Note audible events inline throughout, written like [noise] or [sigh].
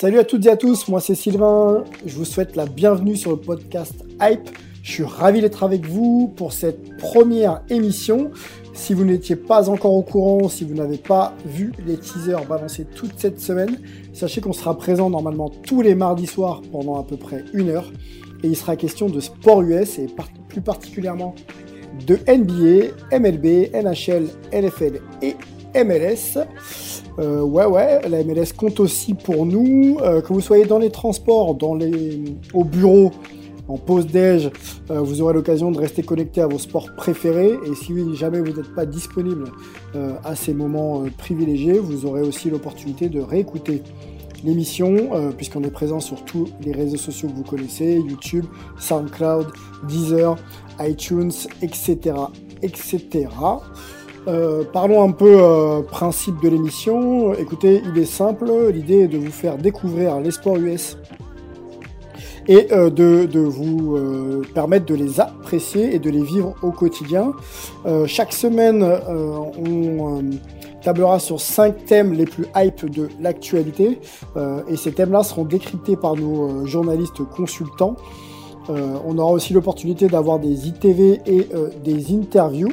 Salut à toutes et à tous, moi c'est Sylvain, je vous souhaite la bienvenue sur le podcast Hype. Je suis ravi d'être avec vous pour cette première émission. Si vous n'étiez pas encore au courant, si vous n'avez pas vu les teasers balancés toute cette semaine, sachez qu'on sera présent normalement tous les mardis soirs pendant à peu près une heure. Et il sera question de sport US et plus particulièrement de NBA, MLB, NHL, NFL et MLS. Euh, ouais, ouais, la MLS compte aussi pour nous. Euh, que vous soyez dans les transports, dans les, au bureau, en pause déj, euh, vous aurez l'occasion de rester connecté à vos sports préférés. Et si jamais vous n'êtes pas disponible à ces moments privilégiés, vous aurez aussi l'opportunité de réécouter l'émission, puisqu'on est présent sur tous les réseaux sociaux que vous connaissez, YouTube, SoundCloud, Deezer, iTunes, etc. etc. Euh, parlons un peu euh, principe de l'émission. Écoutez, il est simple. L'idée est de vous faire découvrir les sports US et euh, de, vous permettre de les apprécier et de les vivre au quotidien. Chaque semaine, on tablera sur cinq thèmes les plus hype de l'actualité et ces thèmes-là seront décryptés par nos journalistes consultants. Euh, on aura aussi l'opportunité d'avoir des ITV et euh, des interviews.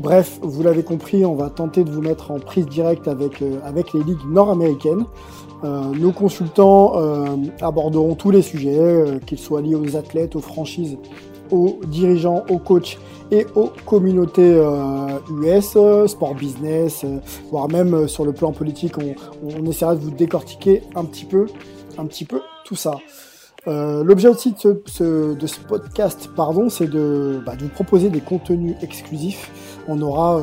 Bref, vous l'avez compris, on va tenter de vous mettre en prise directe avec, euh, avec les ligues nord-américaines. Nos consultants aborderont tous les sujets, qu'ils soient liés aux athlètes, aux franchises, aux dirigeants, aux coachs et aux communautés US, sport business, voire même sur le plan politique, on, on essaiera de vous décortiquer un petit peu, un petit peu tout ça. Euh, L'objet aussi de ce, podcast, pardon, c'est de, bah, de vous proposer des contenus exclusifs. On aura, euh,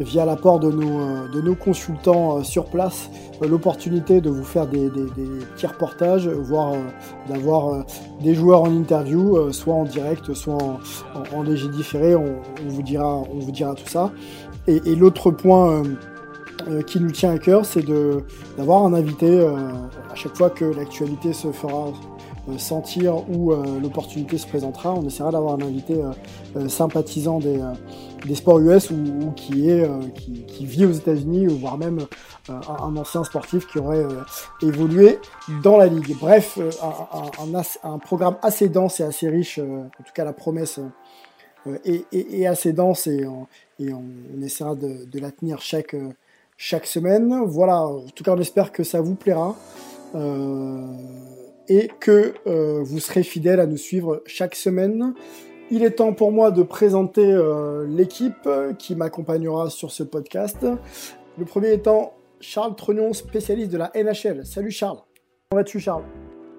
via l'apport de nos, euh, consultants sur place, l'opportunité de vous faire des, petits reportages, voire d'avoir des joueurs en interview, soit en direct, soit en, en- léger différé. On, vous dira, on vous dira tout ça. Et, l'autre point qui nous tient à cœur, c'est d'avoir un invité à chaque fois que l'actualité se fera sentir ou euh, l'opportunité se présentera. On essaiera d'avoir un invité euh, euh, sympathisant des, euh, des sports US ou, ou qui est euh, qui, qui vit aux États-Unis, ou voire même euh, un, ancien sportif qui aurait euh, évolué dans la ligue. Bref, euh, un, un- un programme assez dense et assez riche. euh, en tout cas, la promesse euh, est, est- est assez dense et, on- et on, on essaiera de, de la tenir chaque euh, chaque semaine. Voilà. En tout cas, on espère que ça vous plaira. Euh, et que euh, vous serez fidèles à nous suivre chaque semaine. Il est temps pour moi de présenter euh, l'équipe qui m'accompagnera sur ce podcast. Le premier étant Charles Trognon, spécialiste de la NHL. Salut Charles. Comment vas-tu Charles?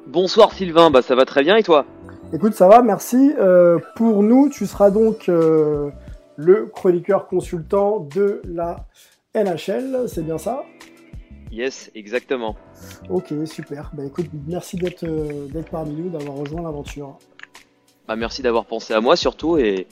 Bonsoir Sylvain, bah ça va très bien et toi? Écoute, ça va, merci. Euh, pour nous, tu seras donc euh, le chroniqueur consultant de la NHL, c'est bien ça? Yes, exactement. Ok, super. Bah écoute, merci d'être euh, d'être parmi nous, d'avoir rejoint l'aventure. Bah merci d'avoir pensé à moi surtout et,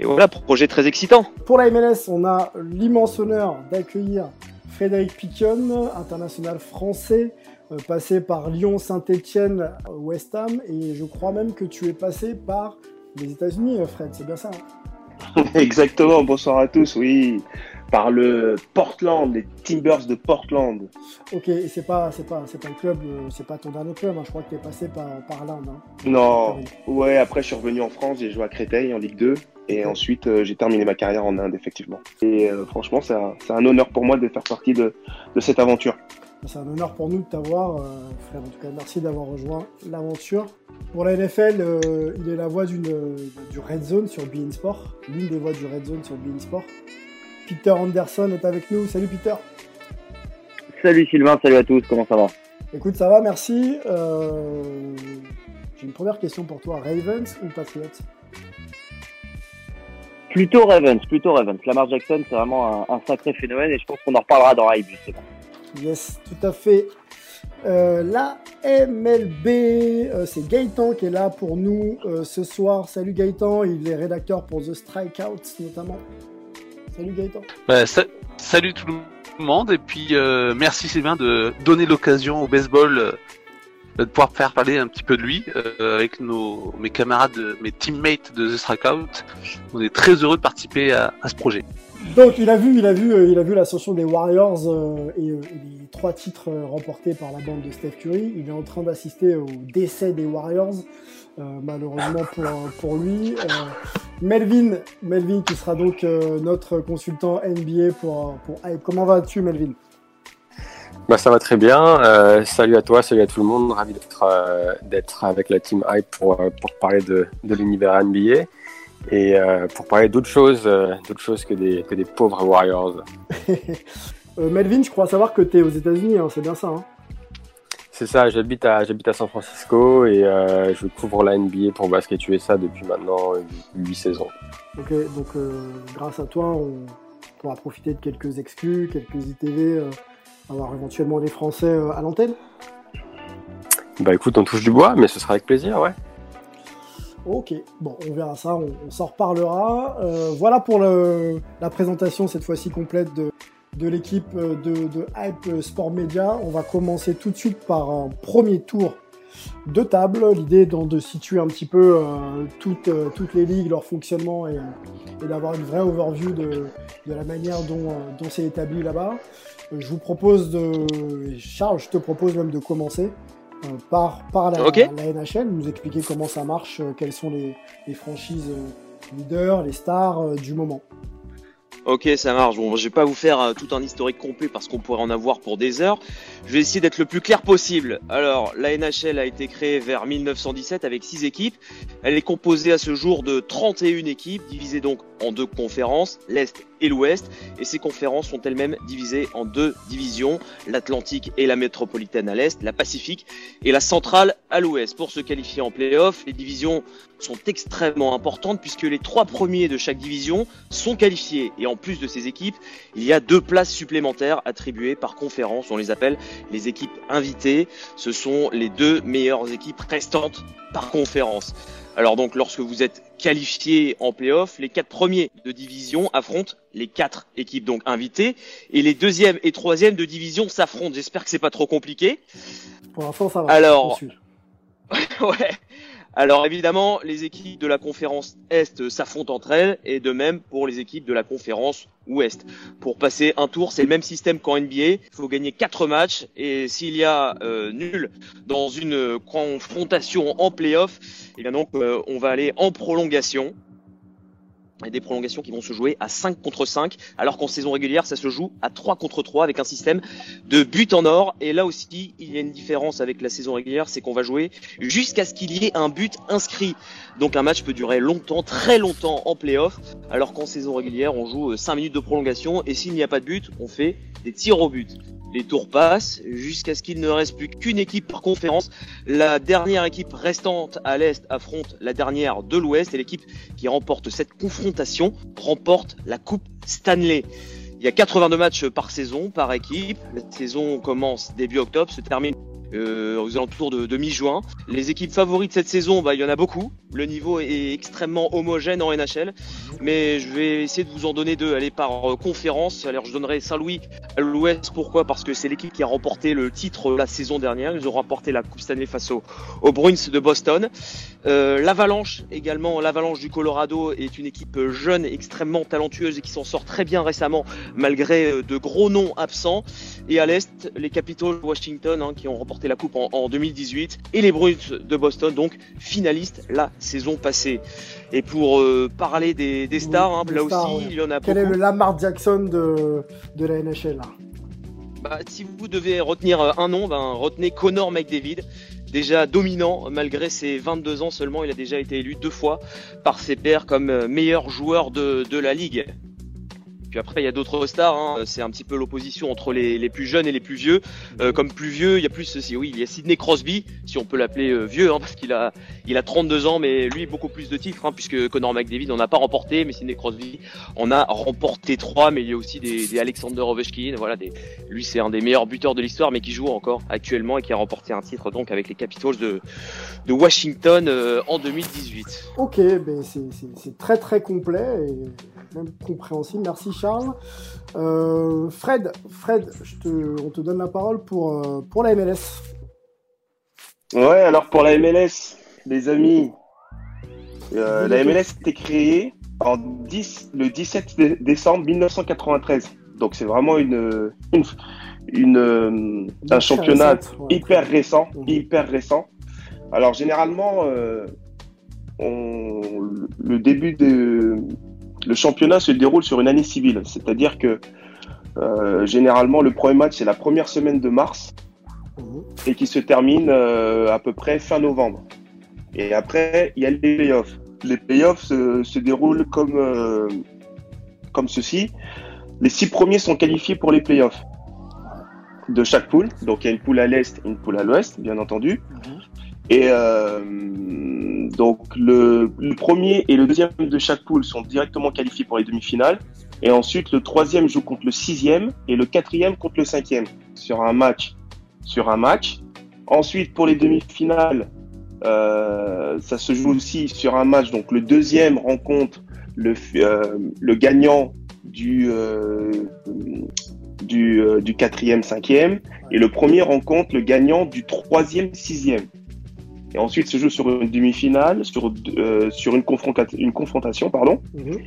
et voilà, projet très excitant. Pour la MLS, on a l'immense honneur d'accueillir Frédéric Piquion, international français, euh, passé par Lyon, Saint-Etienne, West Ham, et je crois même que tu es passé par les États-Unis, euh, Fred, c'est bien ça hein? [laughs] Exactement, bonsoir à tous, oui. Par le Portland, les Timbers de Portland. Ok, et c'est pas, c'est pas, c'est pas le club, euh, c'est pas ton dernier club, hein, je crois que tu es passé par, par l'Inde. hein. Non, ouais, après je suis revenu en France, j'ai joué à Créteil en Ligue 2. Et ensuite, euh, j'ai terminé ma carrière en Inde, effectivement. Et euh, franchement, c'est un, honneur pour moi de faire partie de, de cette aventure. C'est un honneur pour nous de t'avoir, euh, frère. En tout cas, merci d'avoir rejoint l'aventure. Pour la NFL, il est la voix d'une, du Red Zone sur Bein Sport, l'une des voix du Red Zone sur Bein Sport. Peter Anderson est avec nous. Salut Peter. Salut Sylvain, salut à tous, comment ça va? Écoute, ça va, merci. Euh, J'ai une première question pour toi. Ravens ou Patriots? Plutôt Ravens, plutôt Ravens. Lamar Jackson, c'est vraiment un, un sacré phénomène et je pense qu'on en reparlera dans Hype justement. Yes, tout à fait. Euh, la MLB, euh, c'est Gaëtan qui est là pour nous euh, ce soir. Salut Gaëtan, il est rédacteur pour The Strikeouts notamment. Salut Gaëtan. Bah, sa- salut tout le monde et puis euh, merci Sylvain de donner l'occasion au baseball euh, de pouvoir faire parler un petit peu de lui euh, avec nos mes camarades, de- mes teammates de The Strikeout. On est très heureux de participer à, à ce projet. Donc il a vu, il a vu, il a vu l'ascension des Warriors euh, et, euh, les trois titres remportés par la bande de Steph Curry. Il est en train d'assister au décès des Warriors, malheureusement pour pour lui. Euh, Melvin, Melvin qui sera donc euh, notre consultant NBA pour pour Hype. Comment vas-tu, Melvin? Bah, ça va très bien. Euh, salut à toi, salut à tout le monde. Ravi d'être euh, d'être avec la team Hype pour, euh, pour parler de, de l'univers NBA et euh, pour parler d'autres choses, euh, d'autres choses que des, que des pauvres Warriors. [laughs] Euh, Melvin, je crois savoir que tu es aux États-Unis, hein, c'est bien ça. Hein? C'est ça, j'habite à, j'habite à San Francisco et euh, je couvre la NBA pour Basket USA depuis maintenant 8 saisons. Ok, donc euh, grâce à toi, on pourra profiter de quelques exclus, quelques ITV, euh, avoir éventuellement des Français à l'antenne. Bah écoute, on touche du bois, mais ce sera avec plaisir, ouais. Ok, bon, on verra ça, on, on s'en reparlera. Voilà pour le- la présentation cette fois-ci complète de, de l'équipe euh, de, de Hype Sport Media. On va commencer tout de suite par un premier tour de table. L'idée étant de situer un petit peu euh, toutes, euh, toutes les ligues, leur fonctionnement et, et d'avoir une vraie overview de, de la manière dont, euh, dont c'est établi là-bas. Je vous propose de... Charles, je te propose même de commencer par, par la, NHL, nous expliquer comment ça marche, quelles sont les, les franchises leaders, les stars du moment. Ok, ça marche. Bon, je vais pas vous faire euh, tout un historique complet parce qu'on pourrait en avoir pour des heures. Je vais essayer d'être le plus clair possible. Alors, la NHL a été créée vers 1917 avec 6 équipes. Elle est composée à ce jour de 31 équipes, divisées donc en deux conférences, l'Est et l'Ouest. Et ces conférences sont elles-mêmes divisées en deux divisions, l'Atlantique et la métropolitaine à l'Est, la Pacifique et la centrale à l'Ouest. Pour se qualifier en play-off, les divisions sont extrêmement importantes puisque les trois premiers de chaque division sont qualifiés. Et en plus de ces équipes, il y a deux places supplémentaires attribuées par conférence. On les appelle les équipes invitées. Ce sont les deux meilleures équipes restantes par conférence. Alors donc, lorsque vous êtes qualifié en playoff, les quatre premiers de division affrontent les quatre équipes donc invitées et les deuxièmes et troisièmes de division s'affrontent. J'espère que c'est pas trop compliqué. Pour l'instant, ça va. Alors- [laughs] ouais. Alors évidemment, les équipes de la conférence Est s'affrontent entre elles et de même pour les équipes de la conférence Ouest. Pour passer un tour, c'est le même système qu'en NBA. Il faut gagner quatre matchs et s'il y a euh, nul dans une confrontation en playoff, et bien donc euh, on va aller en prolongation. Et des prolongations qui vont se jouer à 5 contre 5, alors qu'en saison régulière, ça se joue à 3 contre 3 avec un système de but en or. Et là aussi, il y a une différence avec la saison régulière, c'est qu'on va jouer jusqu'à ce qu'il y ait un but inscrit. Donc un match peut durer longtemps, très longtemps en playoff, alors qu'en saison régulière, on joue 5 minutes de prolongation et s'il n'y a pas de but, on fait des tirs au but. Les tours passent jusqu'à ce qu'il ne reste plus qu'une équipe par conférence. La dernière équipe restante à l'Est affronte la dernière de l'Ouest et l'équipe qui remporte cette confrontation remporte la Coupe Stanley. Il y a 82 matchs par saison, par équipe. La saison commence début octobre, se termine euh, aux alentours de, de mi-juin. Les équipes favorites cette saison, bah, il y en a beaucoup. Le niveau est extrêmement homogène en NHL, mais je vais essayer de vous en donner deux. Allez par euh, conférence. Alors je donnerai Saint-Louis à l'Ouest. Pourquoi? Parce que c'est l'équipe qui a remporté le titre la saison dernière. Ils ont remporté la Coupe Stanley face aux, Bruins de Boston. Euh, L'Avalanche également, l'Avalanche du Colorado est une équipe jeune, extrêmement talentueuse et qui s'en sort très bien récemment malgré euh, de gros noms absents. Et à l'Est, les Capitals de Washington hein, qui ont remporté la Coupe en, en 2018 et les Bruins de Boston, donc finalistes la saison passée. Et pour euh, parler des, des stars, hein, Des là stars, aussi, ouais. il y en a Quel beaucoup. est le Lamar Jackson de, de la NHL là? Bah, si vous devez retenir euh, un nom, ben, retenez Connor McDavid. Déjà dominant, malgré ses 22 ans seulement, il a déjà été élu deux fois par ses pairs comme euh, meilleur joueur de, de la ligue. Puis après, il y a d'autres stars. Hein. C'est un petit peu l'opposition entre les, les, plus jeunes et les plus vieux. Euh, comme plus vieux, il y a plus ceci. Oui, il y a Sidney Crosby, si on peut l'appeler euh, vieux, hein, parce qu'il a, il a 32 ans, mais lui beaucoup plus de titres, hein, puisque Connor McDavid n'en a pas remporté, mais Sidney Crosby en a remporté trois. Mais il y a aussi des, des Alexander Ovechkin. Voilà, des, lui c'est un des meilleurs buteurs de l'histoire, mais qui joue encore actuellement et qui a remporté un titre donc avec les Capitals de, de Washington euh, en 2018. Ok, ben c'est très très complet et même compréhensible. Merci Charles. Euh, Fred, Fred je te, on te donne la parole pour, euh, pour la MLS. Ouais, alors pour la MLS, les amis, euh, la MLS été créée en 10, le 17 décembre 1993. Donc c'est vraiment une, une, une un championnat récente, ouais, hyper récent, mmh. hyper récent. Alors généralement, euh, on, le début de, le championnat se déroule sur une année civile, c'est-à-dire que euh, généralement le premier match c'est la première semaine de mars et qui se termine euh, à peu près fin novembre. Et après il y a les playoffs. Les playoffs se, se déroulent comme euh, comme ceci. Les six premiers sont qualifiés pour les playoffs de chaque poule. Donc il y a une poule à l'est et une poule à l'ouest, bien entendu. Et euh, donc le, le, premier et le deuxième de chaque poule sont directement qualifiés pour les demi-finales. Et ensuite le troisième joue contre le sixième et le quatrième contre le cinquième sur un match. Sur un match. Ensuite pour les demi-finales, euh, ça se joue aussi sur un match. Donc le deuxième rencontre le, euh, le gagnant du euh, du, euh, du quatrième, cinquième, et le premier rencontre le gagnant du troisième, sixième. Et ensuite se joue sur une demi-finale, sur, euh, sur une, confronta une confrontation, pardon. Mhm.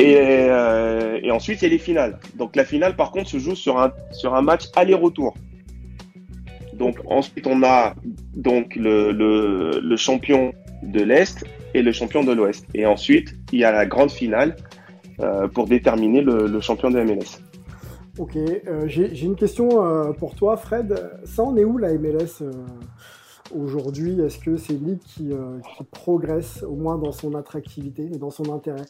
Et, euh, et ensuite il y a les finales. Donc la finale par contre se joue sur un, sur un match aller-retour. Donc ensuite on a donc le, le, le champion de l'Est et le champion de l'Ouest. Et ensuite il y a la grande finale euh, pour déterminer le, le, champion de MLS. Ok, j'ai une question pour toi Fred. Ça en est où la MLS aujourd'hui Est-ce que c'est une ligue qui, qui, progresse au moins dans son attractivité et dans son intérêt?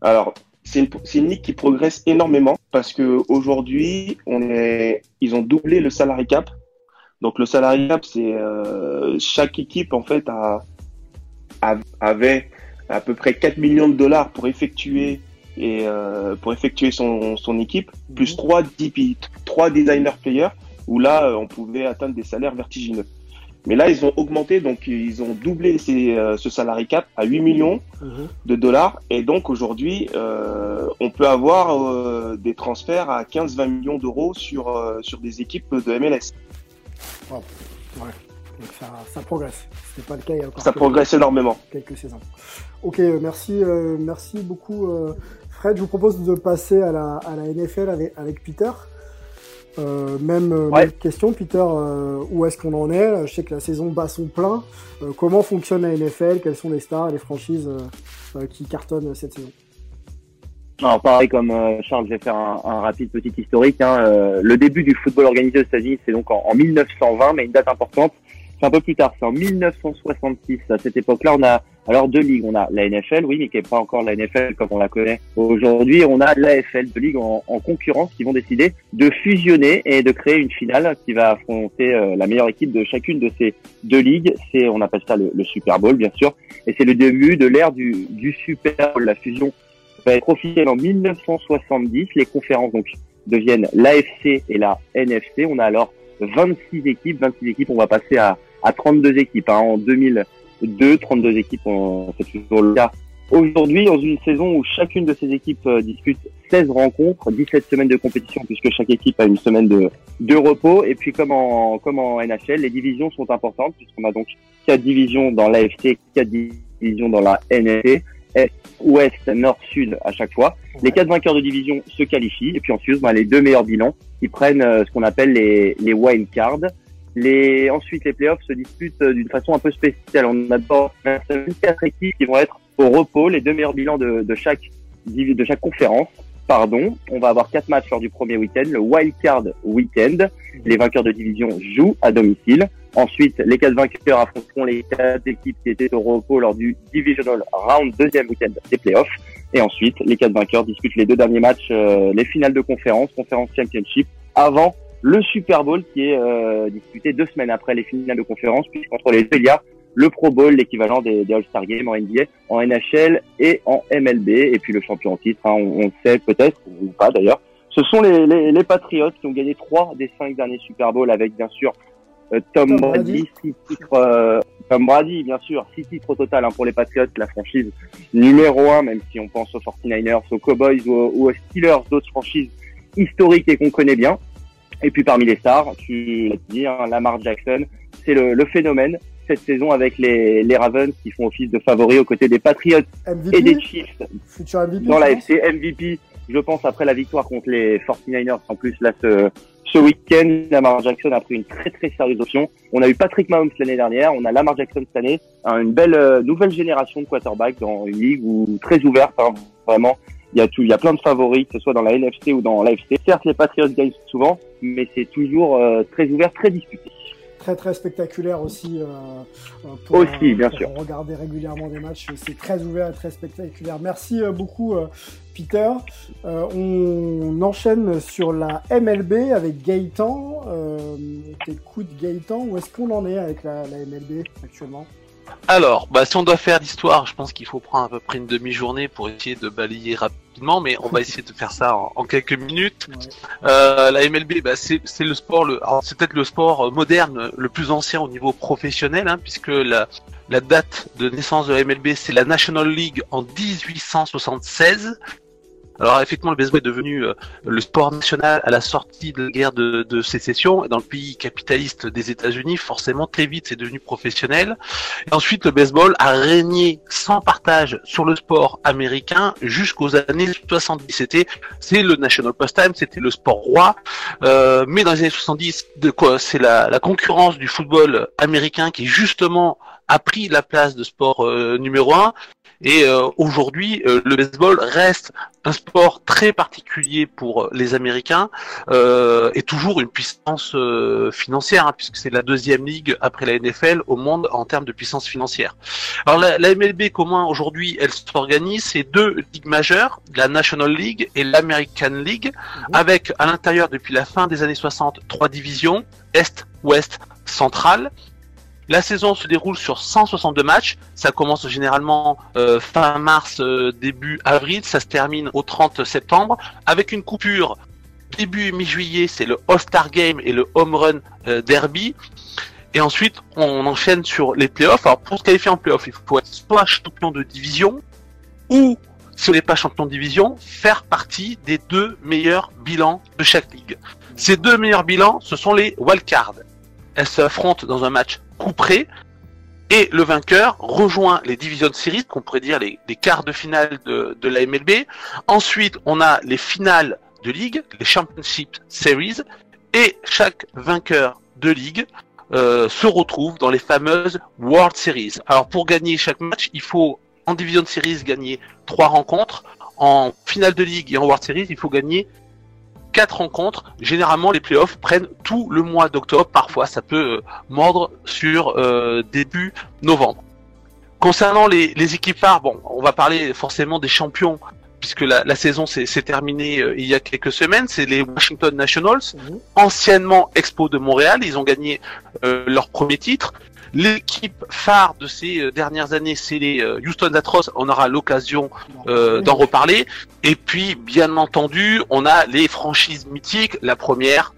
Alors, c'est une, une, ligue qui progresse énormément parce que aujourd'hui, on est, ils ont doublé le salary cap. Donc le salary cap, c'est chaque équipe en fait a, a, avait à peu près 4 millions de dollars pour effectuer et euh, pour effectuer son, son équipe, plus 3, DP, 3 designer players, où là, euh, on pouvait atteindre des salaires vertigineux. Mais là, ils ont augmenté, donc ils ont doublé ces, euh, ce salary cap à 8 millions mmh. de dollars. Et donc aujourd'hui, euh, on peut avoir euh, des transferts à 15-20 millions d'euros sur, sur des équipes de MLS. Wow. Ouais. Donc ça, ça progresse. Ce n'est pas le cas il y a encore Ça progresse énormément. Quelques saisons. Ok, merci, euh, merci beaucoup euh, Fred. Je vous propose de passer à la, à la NFL avec, avec Peter. Euh, même, ouais. même, question, Peter, où est-ce qu'on en est Je sais que la saison bat son plein. comment fonctionne la NFL Quelles sont les stars, les franchises qui cartonnent cette saison? Alors pareil comme euh, Charles, je vais faire un, un rapide petit historique. Hein. Euh, le début du football organisé aux États-Unis, c'est donc en, en, 1920, mais une date importante, c'est un peu plus tard, c'est en 1966. À cette époque-là, on a alors deux ligues. On a la NFL, oui, mais qui n'est pas encore la NFL comme on la connaît aujourd'hui. On a l'AFL, deux ligues en, en, concurrence qui vont décider de fusionner et de créer une finale qui va affronter euh, la meilleure équipe de chacune de ces deux ligues. C'est, on appelle ça le, Super Bowl, bien sûr, et c'est le début de l'ère du, Super Bowl, la fusion va être officielle en 1970. Les conférences donc deviennent l'AFC et la NFC. On a alors 26 équipes. 26 équipes, on va passer à, à 32 équipes. Hein. En 2002, 32 équipes, c'est toujours le cas. Aujourd'hui, dans une saison où chacune de ces équipes euh, dispute 16 rencontres, 17 semaines de compétition puisque chaque équipe a une semaine de, de repos. Et puis comme en, comme en NHL, les divisions sont importantes puisqu'on a donc 4 divisions dans l'AFC, 4 divisions dans la NFC. Est, ouest, nord, sud à chaque fois. Les quatre vainqueurs de division se qualifient et puis ensuite bah, les deux meilleurs bilans qui prennent euh, ce qu'on appelle les, les wild cards. Les, ensuite, les playoffs se disputent euh, d'une façon un peu spéciale. On a d'abord quatre équipes qui vont être au repos, les deux meilleurs bilans de, de chaque de chaque conférence. pardon. On va avoir quatre matchs lors du premier week-end, le Wild Card Weekend. Les vainqueurs de division jouent à domicile. Ensuite, les quatre vainqueurs affronteront les quatre équipes qui étaient au repos lors du Divisional Round, deuxième week-end des playoffs. Et ensuite, les quatre vainqueurs disputent les deux derniers matchs, euh, les finales de conférence, conférence championship, avant le Super Bowl qui est euh, disputé deux semaines après les finales de conférence, puisqu'entre les deux, il y a le Pro Bowl, l'équivalent des, des All-Star Games en NBA, en NHL et en MLB, et puis le champion en titre, hein, on, on, le sait peut-être, ou pas d'ailleurs. Ce sont les, les, les, Patriots qui ont gagné trois des cinq derniers Super Bowls avec bien sûr euh, Tom, Tom, Brady, Brady. six titres, euh, Tom Brady bien sûr, six titres au total hein, pour les Patriots, la franchise numéro un, même si on pense aux 49ers, aux Cowboys ou, ou aux Steelers, d'autres franchises historiques et qu'on connaît bien. Et puis parmi les stars, tu l'as dit, hein, Lamar Jackson, c'est le, le, phénomène cette saison avec les, les, Ravens qui font office de favoris aux côtés des Patriots MVP, et des Chiefs MVP, dans la FC MVP. Je pense après la victoire contre les 49ers. En plus, là, ce, ce week-end, Lamar Jackson a pris une très très sérieuse option. On a eu Patrick Mahomes l'année dernière, on a Lamar Jackson cette année, une belle euh, nouvelle génération de quarterbacks dans une ligue où, très ouverte, hein, vraiment. Il y a tout, il y a plein de favoris, que ce soit dans la NFC ou dans l'AFC. Certes, les Patriots gagnent souvent, mais c'est toujours euh, très ouvert, très disputé très très spectaculaire aussi. Euh, pour, aussi, bien pour sûr. Regarder régulièrement des matchs, c'est très ouvert et très spectaculaire. Merci euh, beaucoup, euh, Peter. Euh, on enchaîne sur la MLB avec Gaëtan. Écoute, Gaëtan, où est-ce qu'on en est avec la, la MLB actuellement? Alors, bah, si on doit faire d'histoire, je pense qu'il faut prendre à peu près une demi-journée pour essayer de balayer rapidement, mais on va [laughs] essayer de faire ça en, en quelques minutes. Euh, la MLB, bah, c'est le sport, le, c'est peut-être le sport moderne le plus ancien au niveau professionnel, hein, puisque la, la date de naissance de la MLB, c'est la National League en 1876. Alors effectivement, le baseball est devenu euh, le sport national à la sortie de la guerre de, de sécession. Dans le pays capitaliste des États-Unis, forcément, très vite, c'est devenu professionnel. Et ensuite, le baseball a régné sans partage sur le sport américain jusqu'aux années 70. C'était, c'est le national pastime, c'était le sport roi. Euh, mais dans les années 70, de quoi C'est la, la concurrence du football américain qui justement a pris la place de sport euh, numéro un. Et euh, aujourd'hui, euh, le baseball reste un sport très particulier pour les Américains euh, et toujours une puissance financière, hein, puisque c'est la deuxième ligue après la NFL au monde en termes de puissance financière. Alors la, la MLB, comment aujourd'hui elle s'organise C'est deux ligues majeures, la National League et l'American League, mmh. avec à l'intérieur depuis la fin des années 60 trois divisions Est, Ouest, Centrale. La saison se déroule sur 162 matchs. Ça commence généralement euh, fin mars, euh, début avril. Ça se termine au 30 septembre avec une coupure début mi-juillet. C'est le All-Star Game et le Home Run euh, Derby. Et ensuite, on enchaîne sur les playoffs. Alors pour se qualifier en playoffs, il faut être soit champion de division ou si on n'est pas champion de division, faire partie des deux meilleurs bilans de chaque ligue. Ces deux meilleurs bilans, ce sont les wildcards. Elles s'affrontent dans un match couperé et le vainqueur rejoint les Division Series, qu'on pourrait dire les, quarts de finale de, de la MLB. Ensuite, on a les finales de ligue, les Championship Series, et chaque vainqueur de ligue euh, se retrouve dans les fameuses World Series. Alors pour gagner chaque match, il faut en Division Series gagner trois rencontres, en finale de ligue et en World Series, il faut gagner quatre rencontres. Généralement, les playoffs prennent tout le mois d'octobre. Parfois, ça peut euh, mordre sur euh, début novembre. Concernant les, les équipes phares, bon, on va parler forcément des champions puisque la, la saison s'est terminée euh, il y a quelques semaines. C'est les Washington Nationals, mmh. anciennement Expo de Montréal. Ils ont gagné euh, leur premier titre. L'équipe phare de ces dernières années, c'est les Houston Astros. On aura l'occasion euh, d'en reparler. Et puis, bien entendu, on a les franchises mythiques. La première,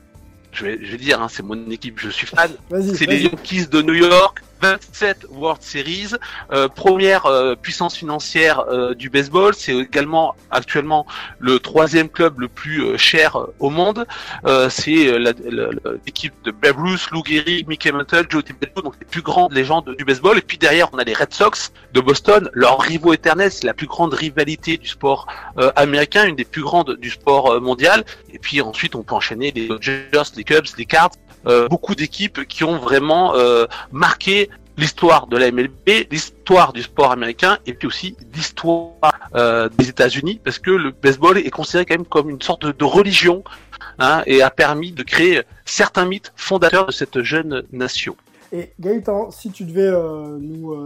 je vais, je vais dire, hein, c'est mon équipe, je suis fan. C'est les Yankees de New York. 27 World Series, euh, première euh, puissance financière euh, du baseball. C'est également actuellement le troisième club le plus euh, cher au monde. Euh, c'est l'équipe de Babe Ruth, Lou Gehrig, Mickey Mantle, Joe DiBello, donc les plus grandes légendes du baseball. Et puis derrière, on a les Red Sox de Boston, leur rivaux éternels. C'est la plus grande rivalité du sport américain, une des plus grandes du sport mondial. Et puis ensuite, on peut enchaîner les Dodgers, les Cubs, les Cards. Euh, beaucoup d'équipes qui ont vraiment euh, marqué l'histoire de la MLB, l'histoire du sport américain et puis aussi l'histoire euh, des États-Unis parce que le baseball est considéré quand même comme une sorte de, de religion hein, et a permis de créer certains mythes fondateurs de cette jeune nation. Et Gaëtan, si tu devais euh, nous euh,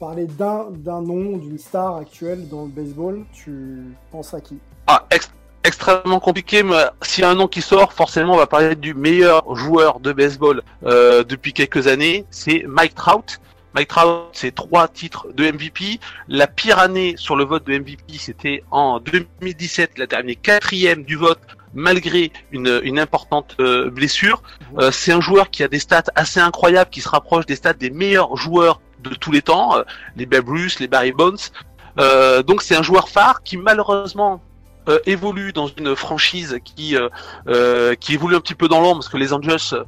parler d'un d'un nom, d'une star actuelle dans le baseball, tu penses à qui? Ah, ex- extrêmement compliqué, mais s'il y a un nom qui sort, forcément on va parler du meilleur joueur de baseball euh, depuis quelques années, c'est Mike Trout. Mike Trout, c'est trois titres de MVP. La pire année sur le vote de MVP, c'était en 2017, la dernière quatrième du vote, malgré une, une importante euh, blessure. Euh, c'est un joueur qui a des stats assez incroyables, qui se rapproche des stats des meilleurs joueurs de tous les temps, euh, les Babe Ruth, les Barry Bonds. Euh, donc c'est un joueur phare qui malheureusement euh, évolue dans une franchise qui euh, euh, qui évolue un petit peu dans l'ombre parce que les Angels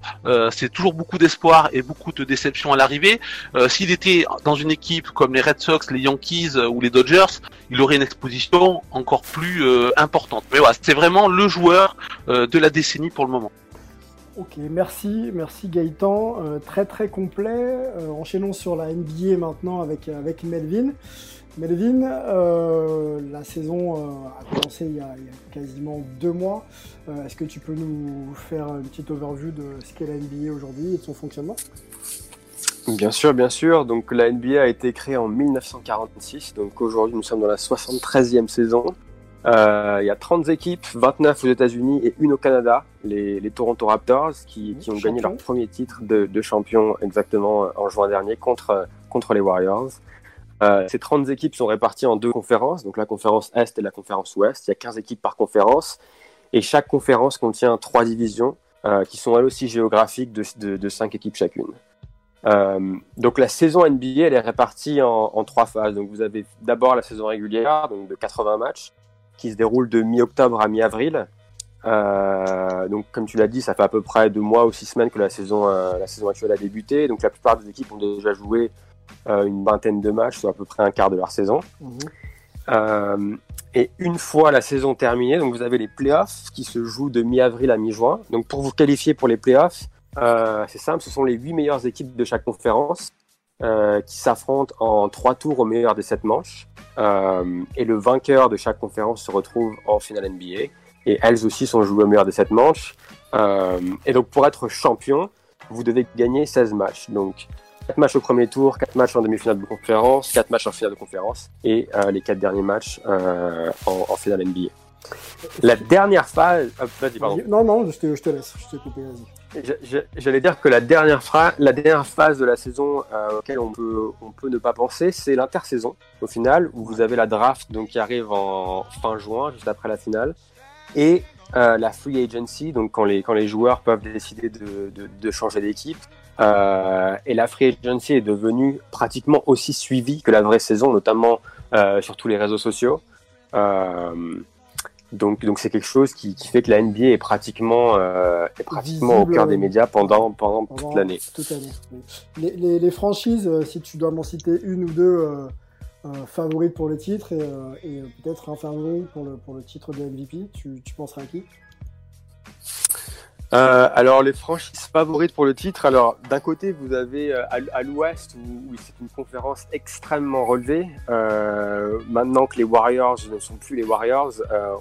c'est toujours beaucoup d'espoir et beaucoup de déception à l'arrivée. S'il était dans une équipe comme les Red Sox, les Yankees ou les Dodgers, il aurait une exposition encore plus importante. Mais voilà, c'est vraiment le joueur de la décennie pour le moment. Ok, merci, merci Gaëtan, très très complet. Enchaînons sur la NBA maintenant avec, avec Melvin. Melvin, euh, la saison euh, a commencé il y a, il y a quasiment deux mois. Euh, Est-ce que tu peux nous faire une petite overview de ce qu'est la NBA aujourd'hui et de son fonctionnement? Bien sûr, bien sûr. Donc la NBA a été créée en 1946. Donc aujourd'hui, nous sommes dans la 73e saison. Euh, il y a 30 équipes, 29 aux États-Unis et une au Canada, les, les Toronto Raptors, qui, qui ont gagné leur premier titre de, de champion exactement en juin dernier contre, contre les Warriors. Euh, ces 30 équipes sont réparties en deux conférences, donc la conférence Est et la conférence Ouest. Il y a 15 équipes par conférence et chaque conférence contient trois divisions euh, qui sont elles aussi géographiques de, de, cinq équipes chacune. Euh, donc la saison NBA elle est répartie en, en trois phases. Donc vous avez d'abord la saison régulière, donc de 80 matchs, qui se déroule de mi-octobre à mi-avril. Donc comme tu l'as dit, ça fait à peu près deux mois ou six semaines que la saison, la saison actuelle a débuté. Donc la plupart des équipes ont déjà joué une vingtaine de matchs, soit à peu près un quart de leur saison. Euh, et une fois la saison terminée, donc vous avez les playoffs qui se jouent de mi-avril à mi-juin. Donc pour vous qualifier pour les playoffs, euh, c'est simple, ce sont les huit meilleures équipes de chaque conférence euh, qui s'affrontent en trois tours au meilleur des sept manches. Euh, et le vainqueur de chaque conférence se retrouve en finale NBA. Et elles aussi sont jouées au meilleur des sept manches. Euh, et donc pour être champion, vous devez gagner 16 matchs. Donc 4 matchs au premier tour, 4 matchs en demi-finale de conférence, 4 matchs en finale de conférence et euh, les 4 derniers matchs euh, en, en finale NBA. La dernière phase... vas-y, pardon. Non, non, je te, je te laisse, je t'ai coupé, vas-y. J'allais dire que la dernière, phra- la dernière phase de la saison euh, auquel on peut, on peut ne pas penser, c'est l'intersaison, au final, où vous avez la draft donc, qui arrive en fin juin, juste après la finale, et euh, la free agency, donc quand les, quand les joueurs peuvent décider de, de, de changer d'équipe. Euh, et la free agency est devenue pratiquement aussi suivie que la vraie saison, notamment euh, sur tous les réseaux sociaux. Euh, donc, donc c'est quelque chose qui, qui fait que la NBA est pratiquement, est pratiquement au cœur des médias pendant, pendant toute Pendant l'année. Toute l'année. oui. Les, les- les franchises, si tu dois m'en citer une ou deux favorites pour le titre et, et, peut-être un favori pour le, pour le titre de MVP, tu, tu penserais à qui? Euh, alors les franchises favorites pour le titre, alors d'un côté vous avez euh, à, l'ouest où, où c'est une conférence extrêmement relevée. Euh, maintenant que les Warriors ne sont plus les Warriors,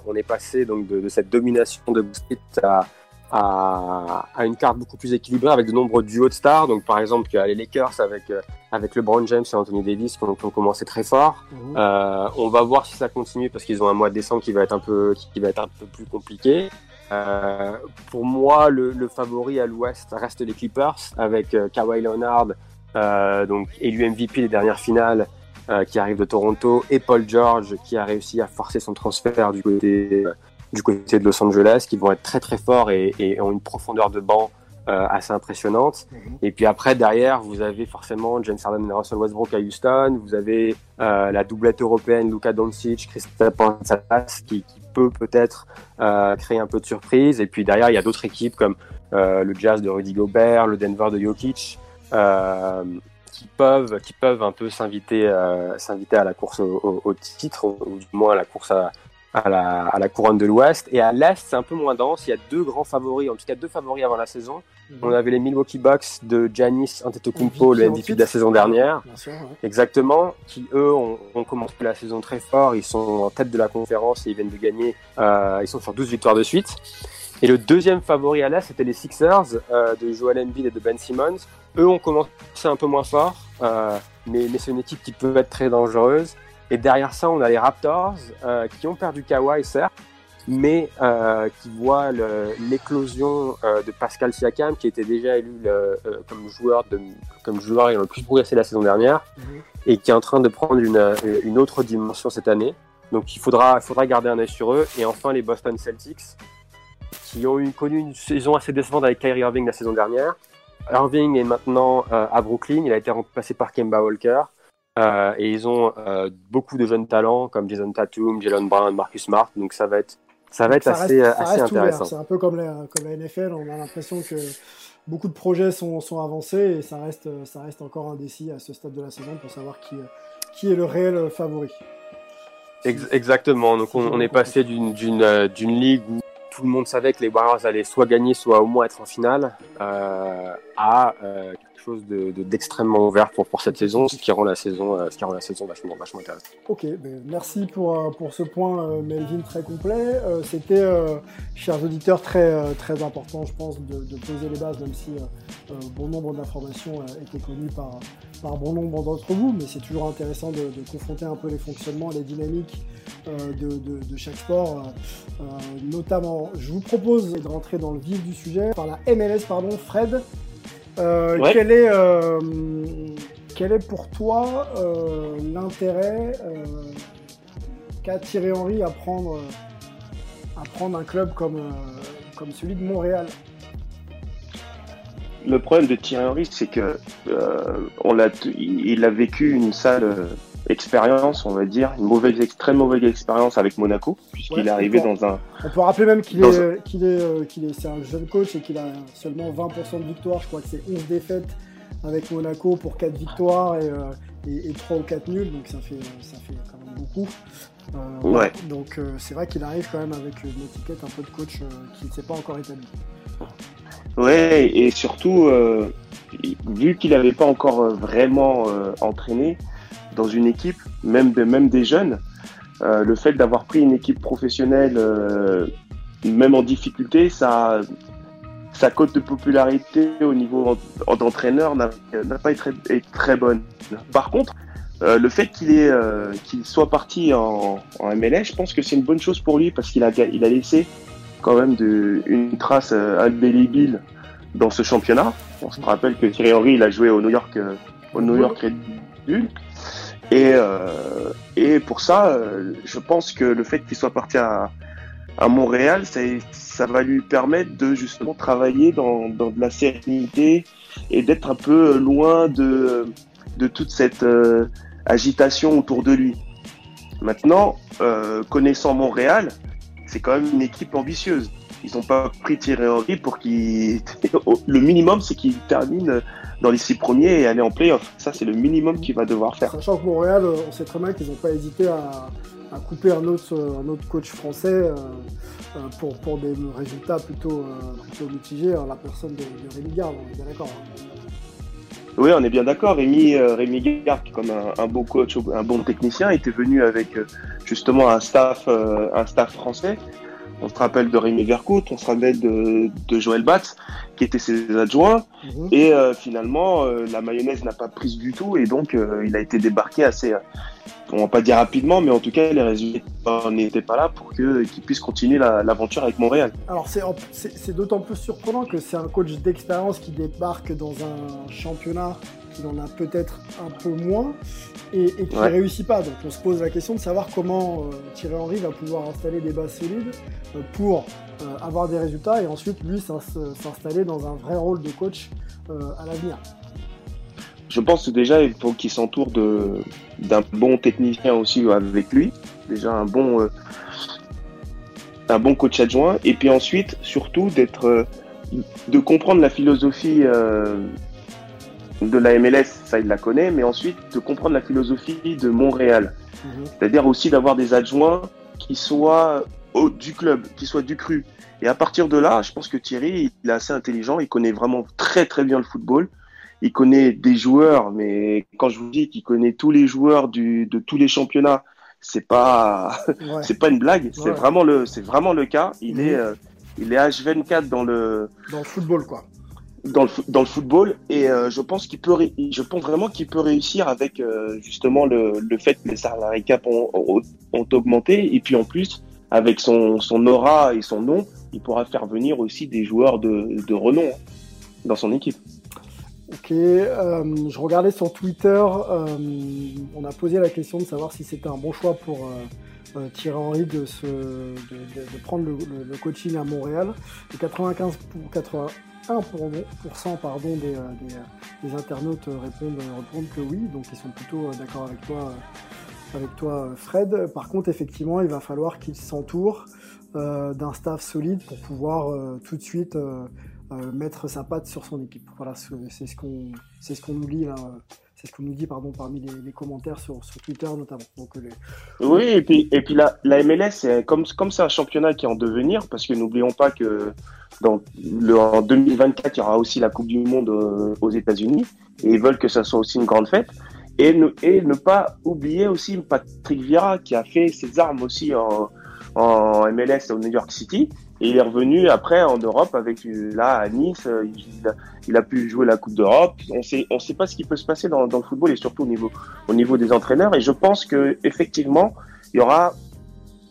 on est passé donc de, de cette domination de basket à, à, à une carte beaucoup plus équilibrée avec de nombreux duos de stars. Donc par exemple les Lakers avec avec LeBron James et Anthony Davis qui ont, qui ont commencé très fort. Euh, on va voir si ça continue parce qu'ils ont un mois de décembre qui va être un peu qui va être un peu plus compliqué. Euh, pour moi, le, le favori à l'Ouest reste les Clippers avec euh, Kawhi Leonard, euh, donc élu MVP des dernières finales, euh, qui arrive de Toronto, et Paul George qui a réussi à forcer son transfert du côté du côté de Los Angeles, qui vont être très très forts et, et ont une profondeur de banc assez impressionnante. Et puis après, derrière, vous avez forcément James Harden et Russell Westbrook à Houston. Vous avez euh, la doublette européenne Luka Doncic, Kristaps Porzingis qui, qui peut peut-être euh, créer un peu de surprise. Et puis derrière, il y a d'autres équipes comme euh, le Jazz de Rudy Gobert, le Denver de Jokic, euh, qui peuvent qui peuvent un peu s'inviter s'inviter à la course au titre ou, ou du moins à la course à, à la, à la couronne de l'Ouest. Et à l'Est, c'est un peu moins dense. Il y a deux grands favoris, en tout cas deux favoris avant la saison. On avait les Milwaukee Bucks de Giannis Antetokounmpo, le MVP de la saison dernière. Exactement. Qui eux ont, commencé la saison très fort. Ils sont en tête de la conférence et ils viennent de gagner. Euh, ils sont sur 12 victoires de suite. Et le deuxième favori à l'Est, c'était les Sixers euh, de Joel Embiid et de Ben Simmons. Eux ont commencé un peu moins fort, euh, mais, mais c'est une équipe qui peut être très dangereuse. Et derrière ça, on a les Raptors euh, qui ont perdu Kawhi, certes, mais euh, qui voient l'éclosion euh, de Pascal Siakam, qui était déjà élu comme joueur de, comme joueur ayant le plus progressé la saison dernière, mhm. et qui est en train de prendre une, une autre dimension cette année. Donc il faudra, faudra garder un œil sur eux. Et enfin les Boston Celtics, qui ont eu, connu une saison assez décevante avec Kyrie Irving la saison dernière. Irving est maintenant à Brooklyn, il a été remplacé par Kemba Walker. Et ils ont beaucoup de jeunes talents comme Jason Tatum, Jalen Brown, Marcus Smart. Donc ça va être ça va être assez, assez intéressant. C'est un peu comme la, comme la NFL, on a l'impression que beaucoup de projets sont, sont, avancés et ça reste, ça reste encore indécis à ce stade de la saison pour savoir qui, qui est le réel favori. Exactement, donc on, on est passé d'une euh, ligue où tout le monde savait que les Warriors allaient soit gagner, soit au moins être en finale, euh, à euh, chose d'extrêmement de, ouvert pour, pour cette saison, ce qui rend la saison, euh, ce qui rend la saison vachement, vachement intéressante. Ok, ben, merci pour, euh, pour ce point, euh, Melvin, très complet. C'était, chers auditeurs, très, très important, je pense, de, poser les bases, même si bon nombre d'informations étaient connues par, par bon nombre d'entre vous, mais c'est toujours intéressant de, confronter un peu les fonctionnements, les dynamiques de, de, chaque sport, notamment. Je vous propose de rentrer dans le vif du sujet par la MLS, pardon, Fred. Euh, quel, est, euh, quel est pour toi euh, l'intérêt qu'a Thierry Henry à prendre, à prendre un club comme, comme celui de Montréal? Le problème de Thierry Henry, c'est que on l'a, il a vécu une sale expérience, on va dire, une mauvaise, très mauvaise expérience avec Monaco, puisqu'il est arrivé dans un. On peut rappeler même qu'il est, qu'il est, euh, qu'il est, c'est un jeune coach et qu'il a seulement 20% de victoires. Je crois que c'est 11 défaites avec Monaco pour 4 victoires et, euh, et, 3 ou 4 nuls, donc ça fait, ça fait quand même beaucoup. Euh, ouais. Donc c'est vrai qu'il arrive quand même avec une étiquette un peu de coach qui ne s'est pas encore établie. Ouais, et surtout, vu qu'il n'avait pas encore vraiment entraîné, dans une équipe, même, même des jeunes, euh, le fait d'avoir pris une équipe professionnelle, euh, même en difficulté, ça, sa cote de popularité au niveau d'entraîneur n'a pas été très, bonne. Par contre, euh, le fait qu'il soit parti en, en, MLS, je pense que c'est une bonne chose pour lui parce qu'il a, il a laissé quand même une trace indélébile dans ce championnat. On se rappelle que Thierry Henry, il a joué au New York, au New York Red Bull. Et, euh, et pour ça, euh, je pense que le fait qu'il soit parti à, à Montréal, ça, va lui permettre de justement travailler dans, dans de la sérénité et d'être un peu loin de, de toute cette euh, agitation autour de lui. Maintenant, euh, connaissant Montréal, c'est quand même une équipe ambitieuse. Ils n'ont pas pris Thierry Henry pour qu'il. [laughs] Le minimum, c'est qu'il termine dans les six premiers et aller en playoff. Ça, c'est le minimum qu'il va devoir faire. Sachant que Montréal, on sait très bien qu'ils n'ont pas hésité à, couper un autre, un autre coach français euh, euh, pour, pour des résultats plutôt, euh, plutôt mitigés. La personne de, Rémi Garde, on est bien d'accord. Hein. Oui, on est bien d'accord. Rémi, Rémi Garde, comme un, un, bon coach, un bon technicien, était venu avec justement un staff, un staff français. On se rappelle de Rémi Vercoute, on se rappelle de, de Joël Batz, qui étaient ses adjoints. Mhm. Et euh, finalement, euh, la mayonnaise n'a pas prise du tout. Et donc, euh, il a été débarqué assez, on va pas dire rapidement, mais en tout cas, les résultats n'étaient pas là pour qu'il puisse continuer l'aventure avec Montréal. Alors, c'est d'autant plus surprenant que c'est un coach d'expérience qui débarque dans un championnat qui en a peut-être un peu moins et, qui ne réussit pas. Donc on se pose la question de savoir comment euh, Thierry Henry va pouvoir installer des bases solides euh, pour euh, avoir des résultats et ensuite lui s'installer dans un vrai rôle de coach à l'avenir. Je pense que déjà il faut qu'il s'entoure d'un bon technicien aussi avec lui, déjà un bon un bon coach adjoint et puis ensuite surtout d'être de comprendre la philosophie de la MLS, ça il la connaît, mais ensuite de comprendre la philosophie de Montréal. Mhm. C'est-à-dire aussi d'avoir des adjoints qui soient au- du club, qui soit du cru. Et à partir de là, je pense que Thierry, il est assez intelligent, il connaît vraiment très très bien le football. Il connaît des joueurs, mais quand je vous dis qu'il connaît tous les joueurs du, de tous les championnats, c'est pas [laughs] Ouais. c'est pas une blague, c'est vraiment le c'est vraiment le cas. Il Mhm. est euh, il est H24 dans le Dans le football, quoi. Dans le, football et euh, je pense qu'il peut je pense vraiment qu'il peut réussir avec euh, justement le, le fait que les salariés cap ont, ont, augmenté et puis en plus avec son, son aura et son nom il pourra faire venir aussi des joueurs de, de renom hein, dans son équipe. Ok, euh, je regardais sur Twitter, on a posé la question de savoir si c'était un bon choix pour Thierry Henry de, se, de, prendre le, le- coaching à Montréal. Et 95 pour 81 pardon, pourcent, pardon, des, euh, euh, internautes répondent, répondent que oui, donc ils sont plutôt euh, d'accord avec toi, euh, avec toi euh, Fred. Par contre, effectivement, il va falloir qu'il s'entoure euh, d'un staff solide pour pouvoir euh, tout de suite euh, euh, mettre sa patte sur son équipe. Voilà, c'est ce qu'on ce nous lit là, euh, c'est ce qu'on nous dit pardon parmi les, commentaires sur, Twitter notamment. Donc euh, Oui, et puis, et puis la, la MLS, comme comme c'est un championnat qui est en devenir, parce que n'oublions pas que dans le, en 2024, il y aura aussi la Coupe du Monde euh, aux États-Unis, et ils veulent que ça soit aussi une grande fête. Et ne, et ne pas oublier aussi Patrick Vieira, qui a fait ses armes aussi en, en MLS au New York City, et il est revenu après en Europe avec euh, là à Nice, euh, il a, il a pu jouer la Coupe d'Europe. On sait, on sait pas ce qui peut se passer dans, dans le football et surtout au niveau, au niveau des entraîneurs. Et je pense que effectivement, il y aura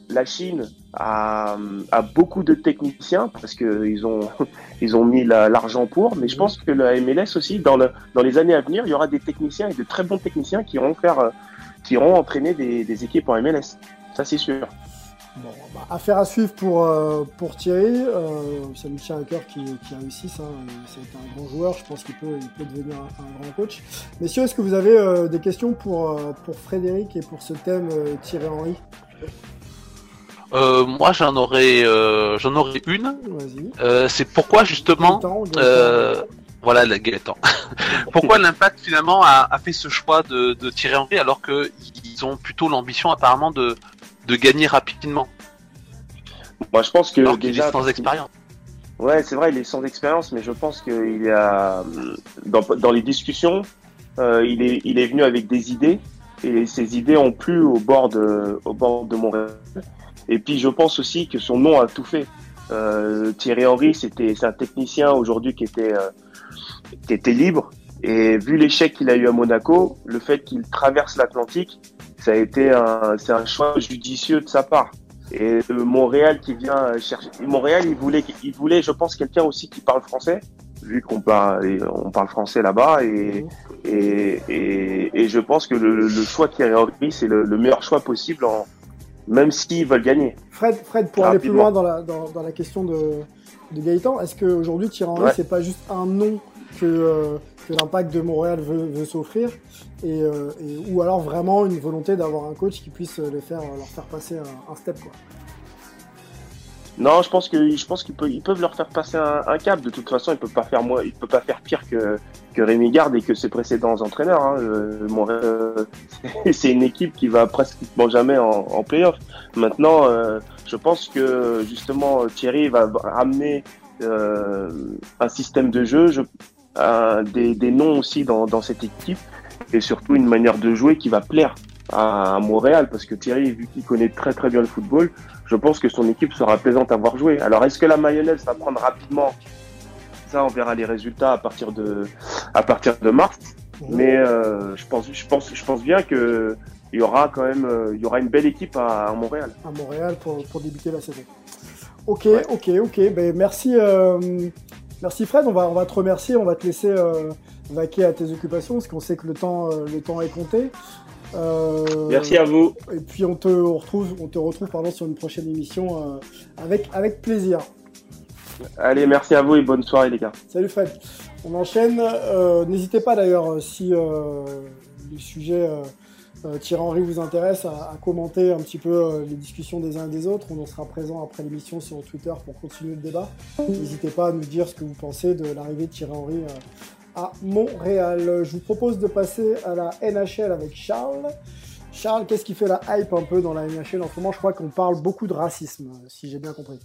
la Chine a, a beaucoup de techniciens parce que ils ont [laughs] ils ont mis la- l'argent pour, mais je pense que la MLS aussi dans le dans les années à venir, il y aura des techniciens et de très bons techniciens qui iront faire euh, qui iront entraîner des, des équipes en MLS. Ça c'est sûr. Bon, bah, affaire à suivre pour, euh, pour Thierry. Euh, ça me tient à cœur qu'il réussisse. Hein. C'est un grand joueur. Je pense qu'il peut, il peut devenir un, un grand coach. Messieurs, est-ce que vous avez euh, des questions pour, euh, pour Frédéric et pour ce thème euh, Thierry Henry? Euh, moi, j'en aurais, euh, j'en aurais une. Euh, c'est pourquoi justement, Gaëtan, Gaëtan. euh, voilà, la Gaëtan. [laughs] pourquoi l'impact finalement a, a fait ce choix de, de Thierry Henry alors que ils ont plutôt l'ambition apparemment de, de gagner rapidement. Moi je pense que Alors déjà est sans expérience. Ouais, c'est vrai, il est sans expérience, mais je pense qu'il y a dans, dans les discussions, euh, il est il est venu avec des idées et ces idées ont plu au bord de au bord de Montréal. Et puis je pense aussi que son nom a tout fait. Euh, Thierry Henry, c'était c'est un technicien aujourd'hui qui était euh, qui était libre et vu l'échec qu'il a eu à Monaco, le fait qu'il traverse l'Atlantique, ça a été un c'est un choix judicieux de sa part. Et euh, Montréal qui vient chercher. Montréal, il voulait, il voulait, je pense, quelqu'un aussi qui parle français, vu qu'on parle, et on parle français là-bas. Et, et, et, et je pense que le, le choix de Thierry Henry, c'est le, le meilleur choix possible, en, même s'ils veulent gagner. Fred, Fred, pour aller plus loin dans la, dans, dans la question de, de Gaëtan, est-ce qu'aujourd'hui Thierry Henry, Ouais. c'est pas juste un nom que, euh, que l'impact de Montréal veut, s'offrir euh, et- ou alors vraiment une volonté d'avoir un coach qui puisse les faire, leur faire passer un, step quoi. Non, je pense que, je pense qu'ils peuvent, leur faire passer un, cap. De toute façon, ils peuvent pas pas faire pire que, Rémi Garde et que ses précédents entraîneurs. Hein. Euh, [laughs] c'est une équipe qui va pratiquement jamais en, playoff. Maintenant, je pense que justement Thierry va ramener un système de jeu, des, des noms aussi dans, dans cette équipe et surtout une manière de jouer qui va plaire à, Montréal parce que Thierry, vu qu'il connaît très très bien le football, je pense que son équipe sera plaisante à voir jouer. Alors est-ce que la mayonnaise va prendre rapidement? Ça, on verra les résultats à partir de à partir de mars. Mais euh, je pense je pense je pense bien que il y aura quand même euh, il y aura une belle équipe à, à Montréal. à Montréal pour, pour débuter la saison. Ok, ok, ok. Ben, merci, euh, merci Fred. On va, on va te remercier. On va te laisser euh, vaquer à tes occupations parce qu'on sait que le temps, euh, le temps est compté. Euh, Merci à vous. Et puis on te retrouve, on te retrouve pardon, sur une prochaine émission avec, avec plaisir. Allez, merci à vous et bonne soirée les gars. Salut Fred. On enchaîne. N'hésitez pas d'ailleurs si le sujet euh, Thierry Henry vous intéresse à, commenter un petit peu euh, les discussions des uns et des autres. On en sera présent après l'émission sur Twitter pour continuer le débat. N'hésitez pas à nous dire ce que vous pensez de l'arrivée de Thierry Henry euh, à Montréal. Je vous propose de passer à la NHL avec Charles. Charles, qu'est-ce qui fait la hype un peu dans la NHL en ce moment? Je crois qu'on parle beaucoup de racisme, si j'ai bien compris.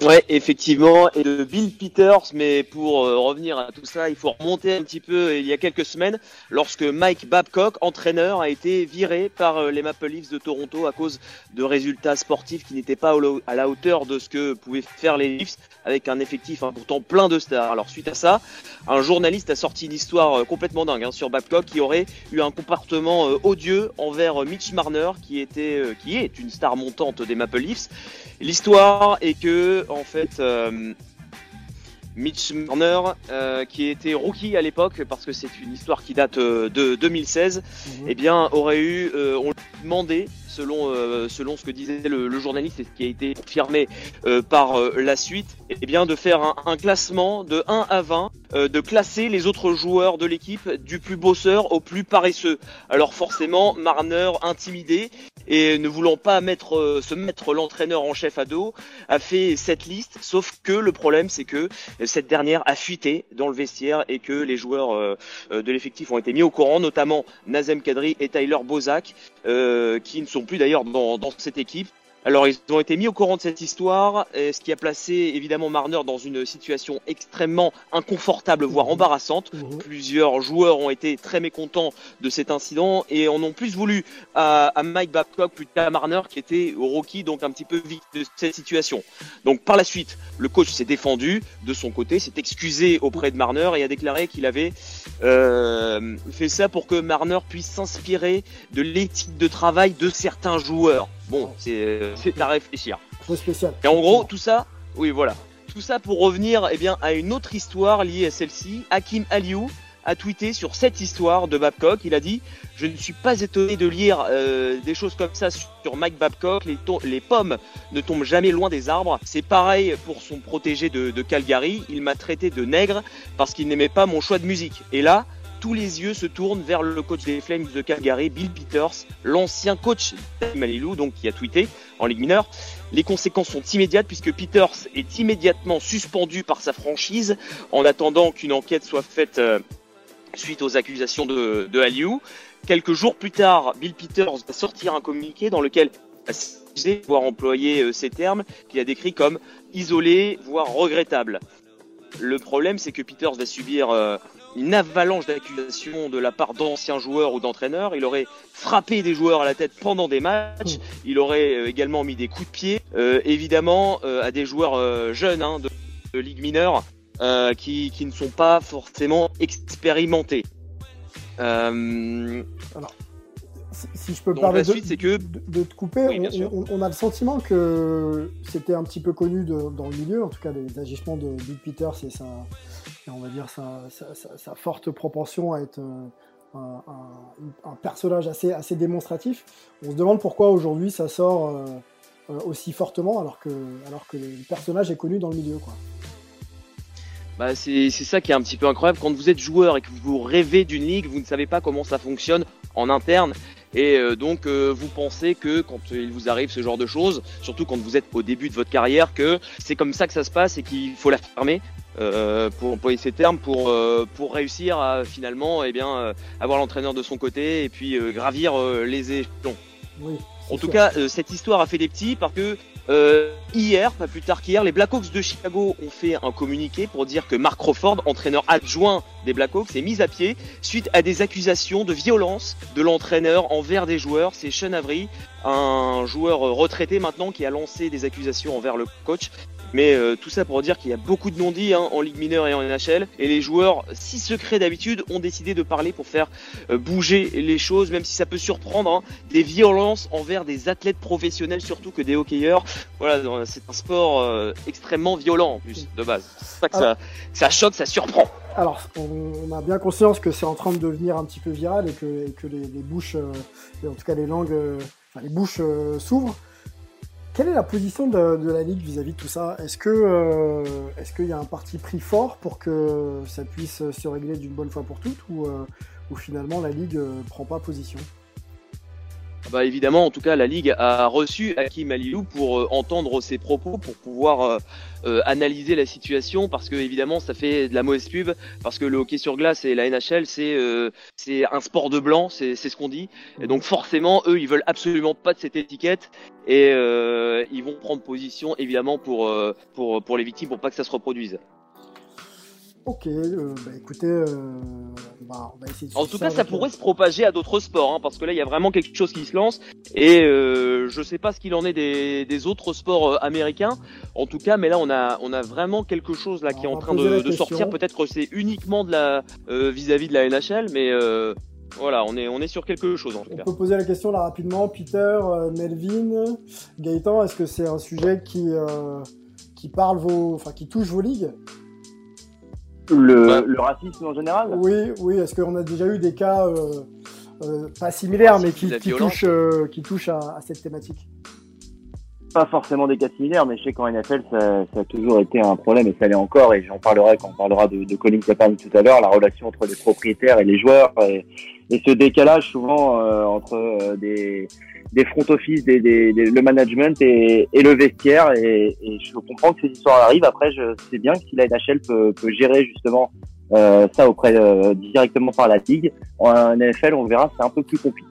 Ouais, effectivement, et de Bill Peters, mais pour euh, revenir à tout ça, il faut remonter un petit peu il y a quelques semaines, lorsque Mike Babcock, entraîneur, a été viré par euh, les Maple Leafs de Toronto à cause de résultats sportifs qui n'étaient pas à la hauteur de ce que pouvaient faire les Leafs avec un effectif hein, pourtant plein de stars. Alors suite à ça, un journaliste a sorti une histoire euh, complètement dingue hein, sur Babcock qui aurait eu un comportement odieux envers Mitch Marner, qui était, qui est une star montante des Maple Leafs. L'histoire est que en fait, euh, Mitch Marner, euh, qui était rookie à l'époque, parce que c'est une histoire qui date euh, de 2016, mhm. eh bien, aurait eu, on lui demandé selon, selon ce que disait le, journaliste et ce qui a été confirmé par la suite, eh bien de faire un, classement de 1 à 20, de classer les autres joueurs de l'équipe du plus bosseur au plus paresseux. Alors forcément, Marner, intimidé et ne voulant pas mettre, se mettre l'entraîneur en chef à dos, a fait cette liste, sauf que le problème c'est que cette dernière a fuité dans le vestiaire et que les joueurs de l'effectif ont été mis au courant, notamment Nazem Kadri et Tyler Bozak, qui ne sont plus d'ailleurs dans, dans cette équipe. Alors ils ont été mis au courant de cette histoire, ce qui a placé évidemment Marner dans une situation extrêmement inconfortable, voire mhm. embarrassante. Mhm. Plusieurs joueurs ont été très mécontents de cet incident et en ont plus voulu à, Mike Babcock plus qu'à Marner qui était au rookie, donc un petit peu victime de cette situation. Donc par la suite, le coach s'est défendu de son côté, s'est excusé auprès de Marner et a déclaré qu'il avait euh, fait ça pour que Marner puisse s'inspirer de l'éthique de travail de certains joueurs. Bon, c'est à réfléchir. Peu spécial. Et en gros, tout ça, oui, voilà. Tout ça pour revenir eh bien, à une autre histoire liée à celle-ci. Hakim Aliou a tweeté sur cette histoire de Babcock. Il a dit Je ne suis pas étonné de lire euh, des choses comme ça sur Mike Babcock. Les, les, pommes ne tombent jamais loin des arbres. C'est pareil pour son protégé de, de Calgary. Il m'a traité de nègre parce qu'il n'aimait pas mon choix de musique. Et là, tous les yeux se tournent vers le coach des Flames de Calgary, Bill Peters, l'ancien coach Malilou, donc qui a tweeté en Ligue mineure. Les conséquences sont immédiates puisque Peters est immédiatement suspendu par sa franchise en attendant qu'une enquête soit faite euh, suite aux accusations de, de. Quelques jours plus tard, Bill Peters va sortir un communiqué dans lequel voire employer euh, ces termes qu'il a décrits comme isolé, voire regrettable. Le problème, c'est que Peters va subir euh, une avalanche d'accusations de la part d'anciens joueurs ou d'entraîneurs. Il aurait frappé des joueurs à la tête pendant des matchs. Il aurait euh, également mis des coups de pied, euh, évidemment, euh, à des joueurs jeunes hein, de, ligue mineure qui, qui, ne sont pas forcément expérimentés. Alors, si, je peux me permettre de, que... de, te couper, on, a le sentiment que c'était un petit peu connu dans le milieu, en tout cas les agissements de Bill Peters on va dire sa, forte propension à être un, personnage assez, assez démonstratif. On se demande pourquoi aujourd'hui ça sort euh, euh, aussi fortement alors que, alors que le personnage est connu dans le milieu. Bah c'est ça qui est un petit peu incroyable. Quand vous êtes joueur et que vous rêvez d'une ligue, vous ne savez pas comment ça fonctionne en interne. Et euh, donc vous pensez que quand il vous arrive ce genre de choses, surtout quand vous êtes au début de votre carrière, que c'est comme ça que ça se passe et qu'il faut la fermer. Euh, pour employer ces termes, pour, euh, pour réussir à finalement eh bien, euh, avoir l'entraîneur de son côté et puis gravir les échelons. en tout cas, cette histoire a fait des petits parce que hier, pas plus tard qu'hier, les Blackhawks de Chicago ont fait un communiqué pour dire que Mark Crawford, entraîneur adjoint des Blackhawks, est mis à pied suite à des accusations de violence de l'entraîneur envers des joueurs. C'est Sean Avery, un joueur retraité maintenant, qui a lancé des accusations envers le coach mais euh, tout ça pour dire qu'il y a beaucoup de non-dits hein, en Ligue mineure et en NHL. Et les joueurs, si secrets d'habitude, ont décidé de parler pour faire euh, bouger les choses, même si ça peut surprendre. Hein, des violences envers des athlètes professionnels, surtout que des hockeyeurs. Voilà, c'est un sport euh, extrêmement violent en plus, de base. C'est ça que ça, ça, choque, ça surprend. Alors, on, a bien conscience que c'est en train de devenir un petit peu viral et que, que les, les, bouches, en tout cas les langues, enfin, les bouches s'ouvrent. Quelle est la position de, la Ligue vis-à-vis de tout ça? Euh, est-ce qu'il y a un parti pris fort pour que ça puisse se régler d'une bonne fois pour toutes ou, euh, finalement la Ligue ne euh, prend pas position? Bah évidemment, en tout cas, la Ligue a reçu Hakim Alilou pour euh, entendre ses propos, pour pouvoir euh, euh, analyser la situation, parce que évidemment, ça fait de la mauvaise pub, parce que le hockey sur glace et la NHL, c'est c'est un sport de blanc, c'est ce qu'on dit. Et donc forcément, eux, ils veulent absolument pas de cette étiquette, et ils vont prendre position, évidemment, pour, pour, pour les victimes, pour pas que ça se reproduise. Ok, euh, bah écoutez, euh, bah, on va essayer de En tout cas, ça pourrait se propager à d'autres sports, hein, parce que là, il y a vraiment quelque chose qui se lance. Et euh, je sais pas ce qu'il en est des, des autres sports euh, américains. En tout cas, mais là, on a, on a vraiment quelque chose là qui est en train de, de sortir. Peut-être que c'est uniquement de la euh, vis-à-vis de la NHL, mais voilà, on est, on est sur quelque chose en tout on cas. peut poser la question là rapidement. Peter, Melvin, Gaëtan, est-ce que c'est un sujet qui, qui parle vos, enfin, qui touche vos ligues? Le, le, racisme en général? Oui, oui. Est-ce qu'on a déjà eu des cas euh, euh, pas similaires, mais qui, qui touchent, euh, qui touchent à, à, cette thématique? Pas forcément des cas similaires, mais je sais qu'en NFL, ça, ça, a toujours été un problème et ça l'est encore. Et j'en parlerai quand on parlera de, de Colin Kaepernick tout à l'heure, la relation entre les propriétaires et les joueurs et, et ce décalage souvent euh, entre des des front office, des, des, des, le management et, et le vestiaire. Et, et, je comprends que ces histoires arrivent. Après, je sais bien que si la NHL peut, peut gérer justement euh, ça auprès euh, directement par la ligue, en NFL, on verra, c'est un peu plus compliqué.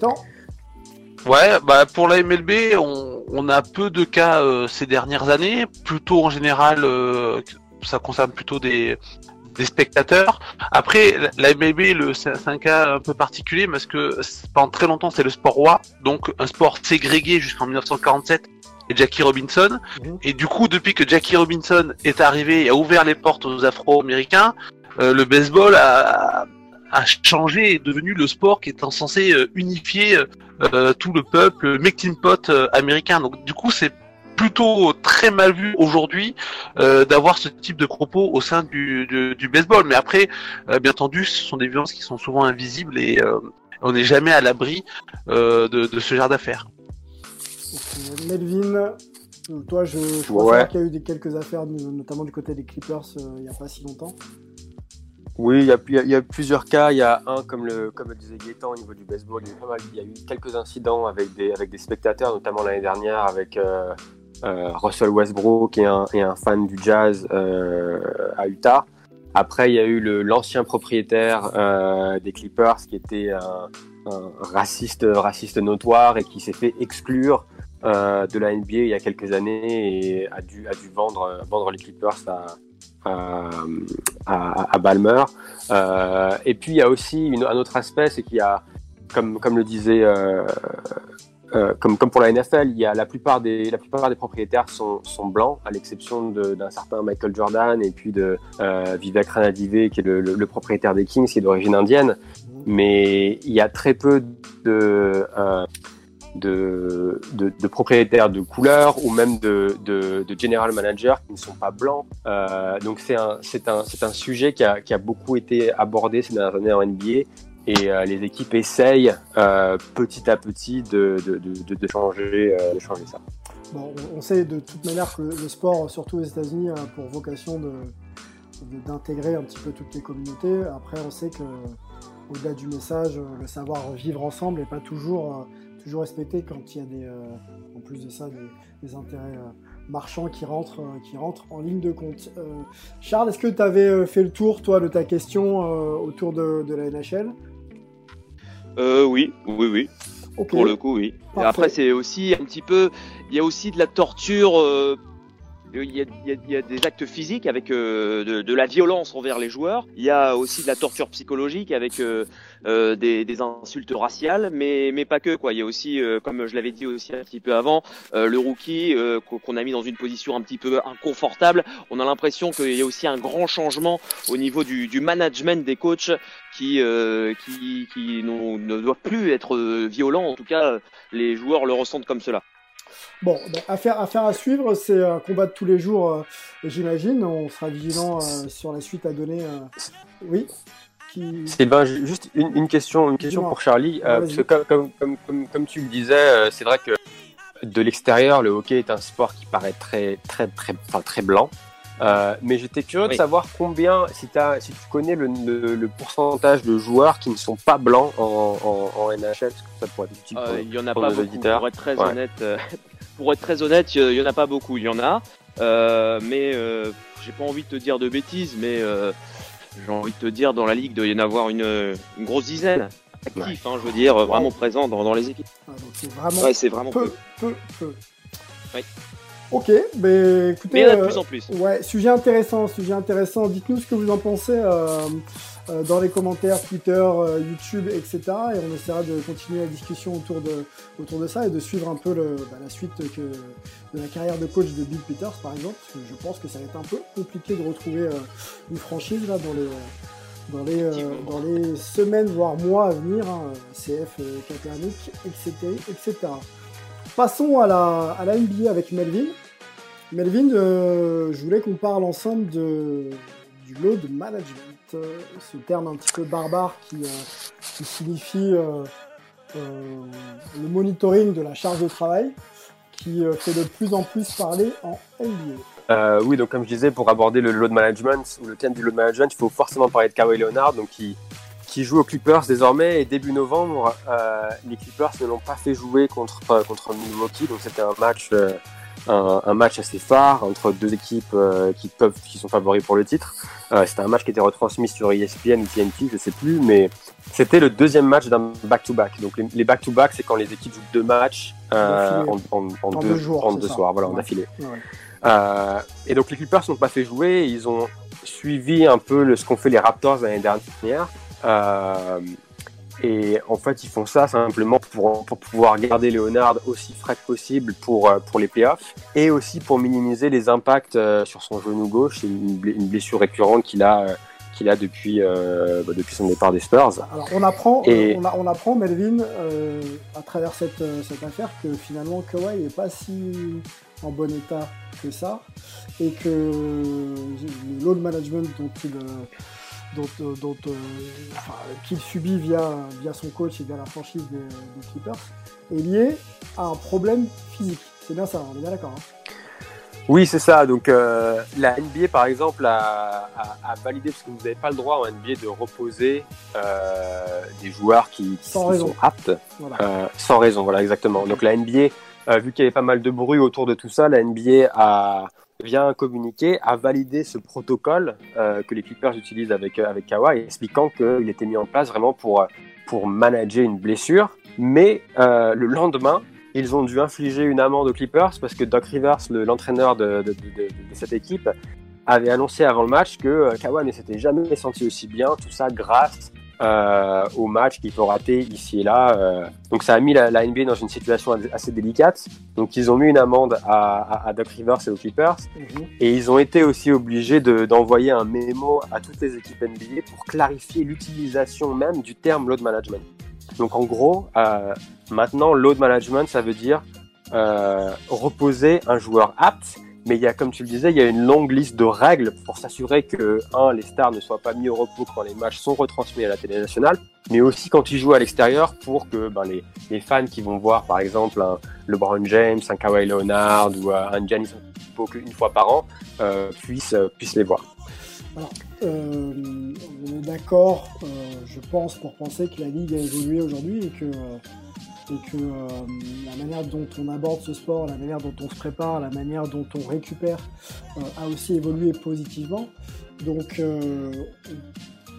temps Ouais, bah pour la MLB, on, on a peu de cas euh, ces dernières années. Plutôt en général, euh, ça concerne plutôt des des spectateurs. Après, la MLB, c'est un cas un peu particulier parce que pendant très longtemps, c'est le sport roi, donc un sport ségrégué jusqu'en 1947 et Jackie Robinson. Mhm. Et du coup, depuis que Jackie Robinson est arrivé et a ouvert les portes aux Afro-Américains, euh, le baseball a, a changé et est devenu le sport qui est censé euh, unifier euh, tout le peuple, le pot euh, américain. Donc du coup, c'est plutôt très mal vu aujourd'hui euh, d'avoir ce type de propos au sein du, du, du baseball. Mais après, euh, bien entendu, ce sont des violences qui sont souvent invisibles et euh, on n'est jamais à l'abri euh, de, de, ce genre d'affaires. Melvin, toi, je, je crois ouais. qu'il y a eu des, quelques affaires, notamment du côté des Clippers, euh, il n'y a pas si longtemps. Oui, il y, a, il y, a, plusieurs cas. Il y a un, comme le, comme le disait Gaëtan, au niveau du baseball, il y a eu, pas mal, il y a eu quelques incidents avec des, avec des spectateurs, notamment l'année dernière avec euh, Russell Westbrook et un, et un, fan du jazz euh, à Utah. Après, il y a eu l'ancien propriétaire euh, des Clippers qui était un, un, raciste, raciste notoire et qui s'est fait exclure euh, de la NBA il y a quelques années et a dû, a dû vendre, vendre les Clippers à, à, à, à Balmer. Euh, et puis il y a aussi une, un autre aspect, c'est qu'il y a, comme, comme le disait euh, euh, comme, pour la NFL, la plupart des, propriétaires sont, blancs, à l'exception d'un certain Michael Jordan et puis de euh, Vivek Ranadivé, qui est le, propriétaire des Kings, qui est d'origine indienne. Mais il y a très peu de, euh, propriétaires de couleur ou même de, de, general managers qui ne sont pas blancs. Donc c'est un, sujet qui a beaucoup été abordé ces dernières années en NBA et euh, les équipes essayent euh, petit à petit de, de, de, changer, euh, changer ça. On sait de toute manière que le sport, surtout aux États-Unis, a pour vocation d'intégrer un petit peu toutes les communautés. Après, on sait que au-delà du message, le savoir vivre ensemble n'est pas toujours, toujours respecté quand il y a des, en plus de ça des, des intérêts marchands qui rentrent, qui en ligne de compte. Charles, est-ce que tu avais fait le tour, toi, de ta question autour de, la NHL euh, Oui, oui, oui. Okay. Pour le coup, oui. Parfait. Et après, c'est aussi un petit peu, il y a aussi de la torture. Euh, il y, a, des actes physiques avec euh, de, la violence envers les joueurs. Il y a aussi de la torture psychologique avec euh, euh, des, insultes raciales, mais, mais pas que. Quoi. Il y a aussi, comme je l'avais dit aussi un petit peu avant, le rookie qu'on a mis dans une position un petit peu inconfortable. On a l'impression qu'il y a aussi un grand changement au niveau du, management des coachs qui, qui, qui ne doivent plus être violents. En tout cas, les joueurs le ressentent comme cela. Bon, ben, affaire, affaire à suivre, c'est un combat de tous les jours, euh, j'imagine. On sera vigilant euh, sur la suite à donner. Euh... Oui qui... Sylvain, juste une, une, question, une question pour Charlie. Euh, parce que comme, comme, comme, comme, comme tu le disais, c'est vrai que de l'extérieur, le hockey est un sport qui paraît très, très, très, enfin, très blanc. Euh, mais j'étais curieux oui. de savoir combien, si, as, si tu connais le, le, le, pourcentage de joueurs qui ne sont pas blancs en, en, en NHL parce que ça pourrait être utile pour, Euh, il y en a pour pas nos beaucoup. auditeurs. Pour être très Ouais. honnête, euh, pour être très honnête, il y en a pas beaucoup. Il y en a, Euh, mais euh, j'ai pas envie de te dire de bêtises, mais euh, j'ai envie de te dire dans la ligue, il doit y en avoir une, une grosse dizaine actifs, hein, je veux dire, vraiment présents dans, dans les équipes. Ah, donc c'est vraiment, Ouais, c'est vraiment peu, peu. peu. Ok, mais écoutez. Mais il y en a de plus en plus. Ouais, sujet intéressant, sujet intéressant. Dites-nous ce que vous en pensez dans les commentaires, Twitter, euh, YouTube, etc. Et on essaiera de continuer la discussion autour de, autour de ça et de suivre un peu le, bah, la suite que, de la carrière de coach de Bill Peters, par exemple. Parce que je pense que ça va être un peu compliqué de retrouver euh, une franchise là dans les. Dans les, euh, dans les semaines, voire mois à venir, hein, CF, euh, Kaepernick, etc., etc. Passons à la, à la NBA avec Melvin. Melvin, euh, je voulais qu'on parle ensemble de, du load management, euh, ce terme un petit peu barbare qui, euh, signifie euh, le monitoring de la charge de travail, qui fait de plus en plus parler en NBA. Oui, donc comme je disais, pour aborder le load management ou le thème du load management, il faut forcément parler de Kawhi Leonard, donc qui, joue aux Clippers désormais. Et début novembre, les Clippers ne l'ont pas fait jouer contre contre Milwaukee, donc c'était un match un, un match assez phare entre deux équipes euh, qui peuvent qui sont favoris pour le titre. Euh, c'était un match qui était retransmis sur ESPN ou TNT, je sais plus, mais c'était le deuxième match d'un back-to-back. Donc les, back-to-back, c'est quand les équipes jouent deux matchs euh, en, en, en En deux, deux jours, en deux ça. soirs, voilà, en. Ouais. Euh, et donc les Clippers n'ont pas fait jouer, ils ont suivi un peu le, ce qu'ont fait les Raptors l'année dernière. Et en fait, ils font ça simplement pour, pour pouvoir garder Leonard aussi frais que possible pour, euh, pour les playoffs et aussi pour minimiser les impacts euh, sur son genou gauche. C'est une, bl- une blessure récurrente qu'il a, euh, qu'il a depuis, euh, bah, depuis son départ des Spurs. Alors on apprend, Et- on, a- on apprend Melvin euh, à travers cette, cette affaire que finalement Kawhi n'est pas si en bon état que ça et que le load management dont il dont, euh, dont, euh, enfin, qu'il subit via, via son coach et via la franchise des, des Clippers est lié à un problème physique. C'est bien ça, on est bien d'accord. hein Oui, c'est ça. Donc euh, la NBA, par exemple, a, a- a validé, parce que vous n'avez pas le droit en NBA de reposer euh, des joueurs qui, qui Sans sont aptes, Voilà. euh, sans raison. Voilà, exactement. Donc la NBA, vu qu'il y avait pas mal de bruit autour de tout ça, la NBA a via un communiqué a validé ce protocole euh, que les Clippers utilisent avec euh, avec Kawhi, expliquant qu'il était mis en place vraiment pour pour manager une blessure. Mais euh, le lendemain, ils ont dû infliger une amende aux Clippers parce que Doc Rivers, le- l'entraîneur de, de, cette équipe, avait annoncé avant le match que Kawhi ne s'était jamais senti aussi bien, tout ça grâce euh, au match qu'il peut rater ici et là. euh. Donc ça a mis la, la NBA dans une situation assez délicate. Donc ils ont mis une amende à, à, à Doc Rivers et aux Clippers. Et ils ont été aussi obligés de- d'envoyer un mémo à toutes les équipes NBA pour clarifier l'utilisation même du terme load management. Donc en gros, euh, maintenant, load management, ça veut dire euh, reposer un joueur apte. Mais il y a, comme tu le disais, il y a une longue liste de règles pour s'assurer que, un, les stars ne soient pas mis au repos quand les matchs sont retransmis à la télé nationale, mais aussi quand ils jouent à l'extérieur pour que ben, les, fans qui vont voir, par exemple, un LeBron James, un Kawhi Leonard ou un Giannis une fois par an, euh, puissent, euh, puissent les voir. Alors, euh, on est d'accord, je pense, pour penser que la Ligue a évolué aujourd'hui et que, et que euh, la manière dont on aborde ce sport, la manière dont on se prépare, la manière dont on récupère euh, a aussi évolué positivement. Donc, euh,